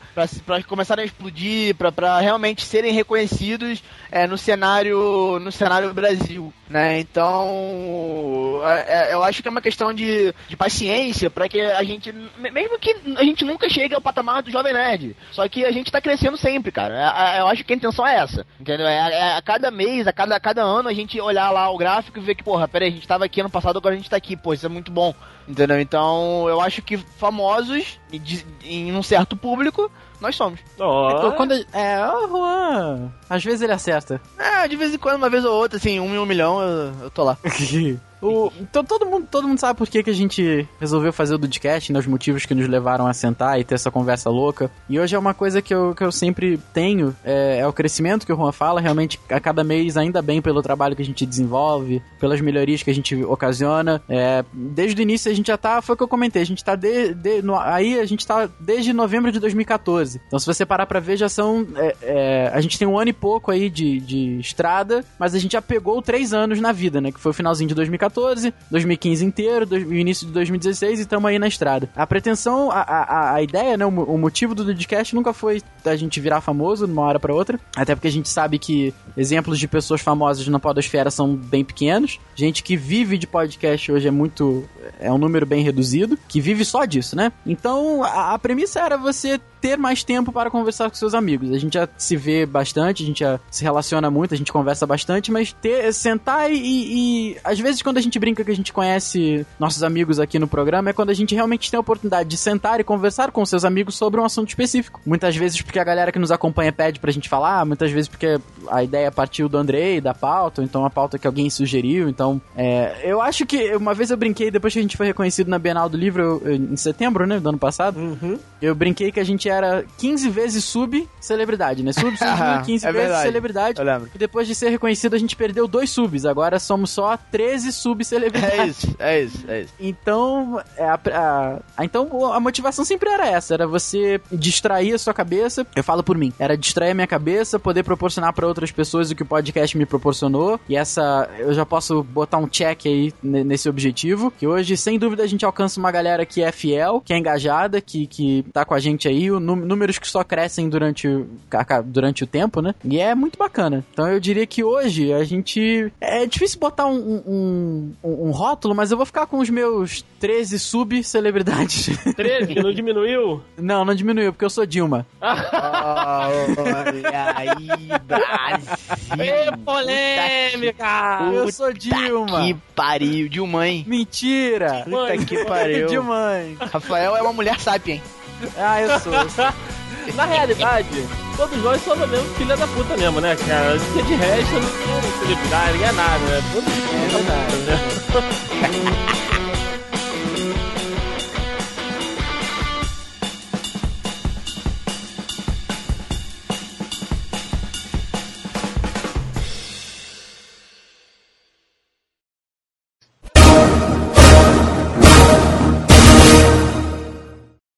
começarem a explodir, pra realmente serem reconhecidos é, no cenário no cenário Brasil, né? Então é- é- eu acho que é uma questão de, de paciência pra que a gente, me- mesmo que a gente nunca chegue ao patamar do Jovem Nerd, só que a gente tá crescendo sempre, cara. É- é- Eu acho que a intenção é essa, entendeu? É, é a cada mês, a cada, a cada ano a gente olhar lá o gráfico e ver que, porra, peraí, a gente tava aqui ano passado, agora a gente tá aqui, pô, isso é muito bom, entendeu? Então eu acho que famosos, e de- em um certo público, nós somos. ó. Quando, é, o Juan. Às vezes ele acerta. É, de vez em quando, uma vez ou outra, assim, um em um milhão, eu, eu tô lá. (laughs) O, to- todo, mundo, todo mundo sabe por que, que a gente resolveu fazer o Dudcast, né? Os motivos que nos levaram a sentar e ter essa conversa louca. E hoje é uma coisa que eu, que eu sempre tenho, é, é o crescimento que o Juan fala, realmente a cada mês, ainda bem pelo trabalho que a gente desenvolve, pelas melhorias que a gente ocasiona. É, desde o início a gente já tá, foi o que eu comentei, a gente tá de, de- no- aí a gente tá desde novembro de 2014. Então se você parar pra ver, já são, é, é, a gente tem um ano e pouco aí de, de estrada, mas a gente já pegou três anos na vida, né? Que foi o finalzinho de 2014, 2015 inteiro, dois- o início de 2016 e estamos aí na estrada. A pretensão, a, a, a ideia, né? O, o motivo do podcast nunca foi a gente virar famoso de uma hora pra outra, até porque a gente sabe que exemplos de pessoas famosas na podosfera são bem pequenos. Gente que vive de podcast hoje é muito. é um número bem reduzido, que vive só disso, né? Então a, a premissa era você ter mais tempo para conversar com seus amigos. A gente já se vê bastante, a gente já se relaciona muito, a gente conversa bastante, mas ter, sentar e, e, às vezes quando a gente brinca que a gente conhece nossos amigos aqui no programa é quando a gente realmente tem a oportunidade de sentar e conversar com seus amigos sobre um assunto específico. Muitas vezes porque a galera que nos acompanha pede pra gente falar, muitas vezes porque a ideia partiu do Andrei, da pauta, ou então a pauta que alguém sugeriu. Então, é, eu acho que uma vez eu brinquei, depois que a gente foi reconhecido na Bienal do Livro, eu- eu- em setembro, né, do ano passado, eu brinquei que a gente era 15 vezes sub-celebridade, né? Sub surgiu (laughs) 15 É vezes verdade. celebridade. E depois de ser reconhecido, a gente perdeu dois subs. Agora somos só 13 sub-celebridades. É isso, é isso, é isso. Então, é, a, a- então a motivação sempre era essa, era você distrair a sua cabeça. Eu falo por mim, era distrair a minha cabeça, poder proporcionar para outras pessoas o que o podcast me proporcionou. E essa eu já posso botar um check aí ne- nesse objetivo, que hoje sem dúvida a gente alcança uma galera que é fiel, que é engajada, que que tá com a gente aí, o nú- números que só crescem durante durante o tempo, né? E é muito bacana. Então eu diria que hoje a gente é difícil botar um, um, um- um rótulo, mas eu vou ficar com os meus 13 sub-celebridades. 13, não diminuiu? Não, não diminuiu, porque eu sou Dilma. Olha aí, Brasil. Ê, polêmica! eu sou Dilma. Que pariu, de mãe. Mentira! Puta que pariu. Dilma. Rafael é uma mulher sapien. Ah, eu sou. eu sou. Na realidade, todos nós somos mesmo filha da puta mesmo, né, cara? Porque de resto não é celebridade, não é nada, né? Todos É verdade. né? (laughs)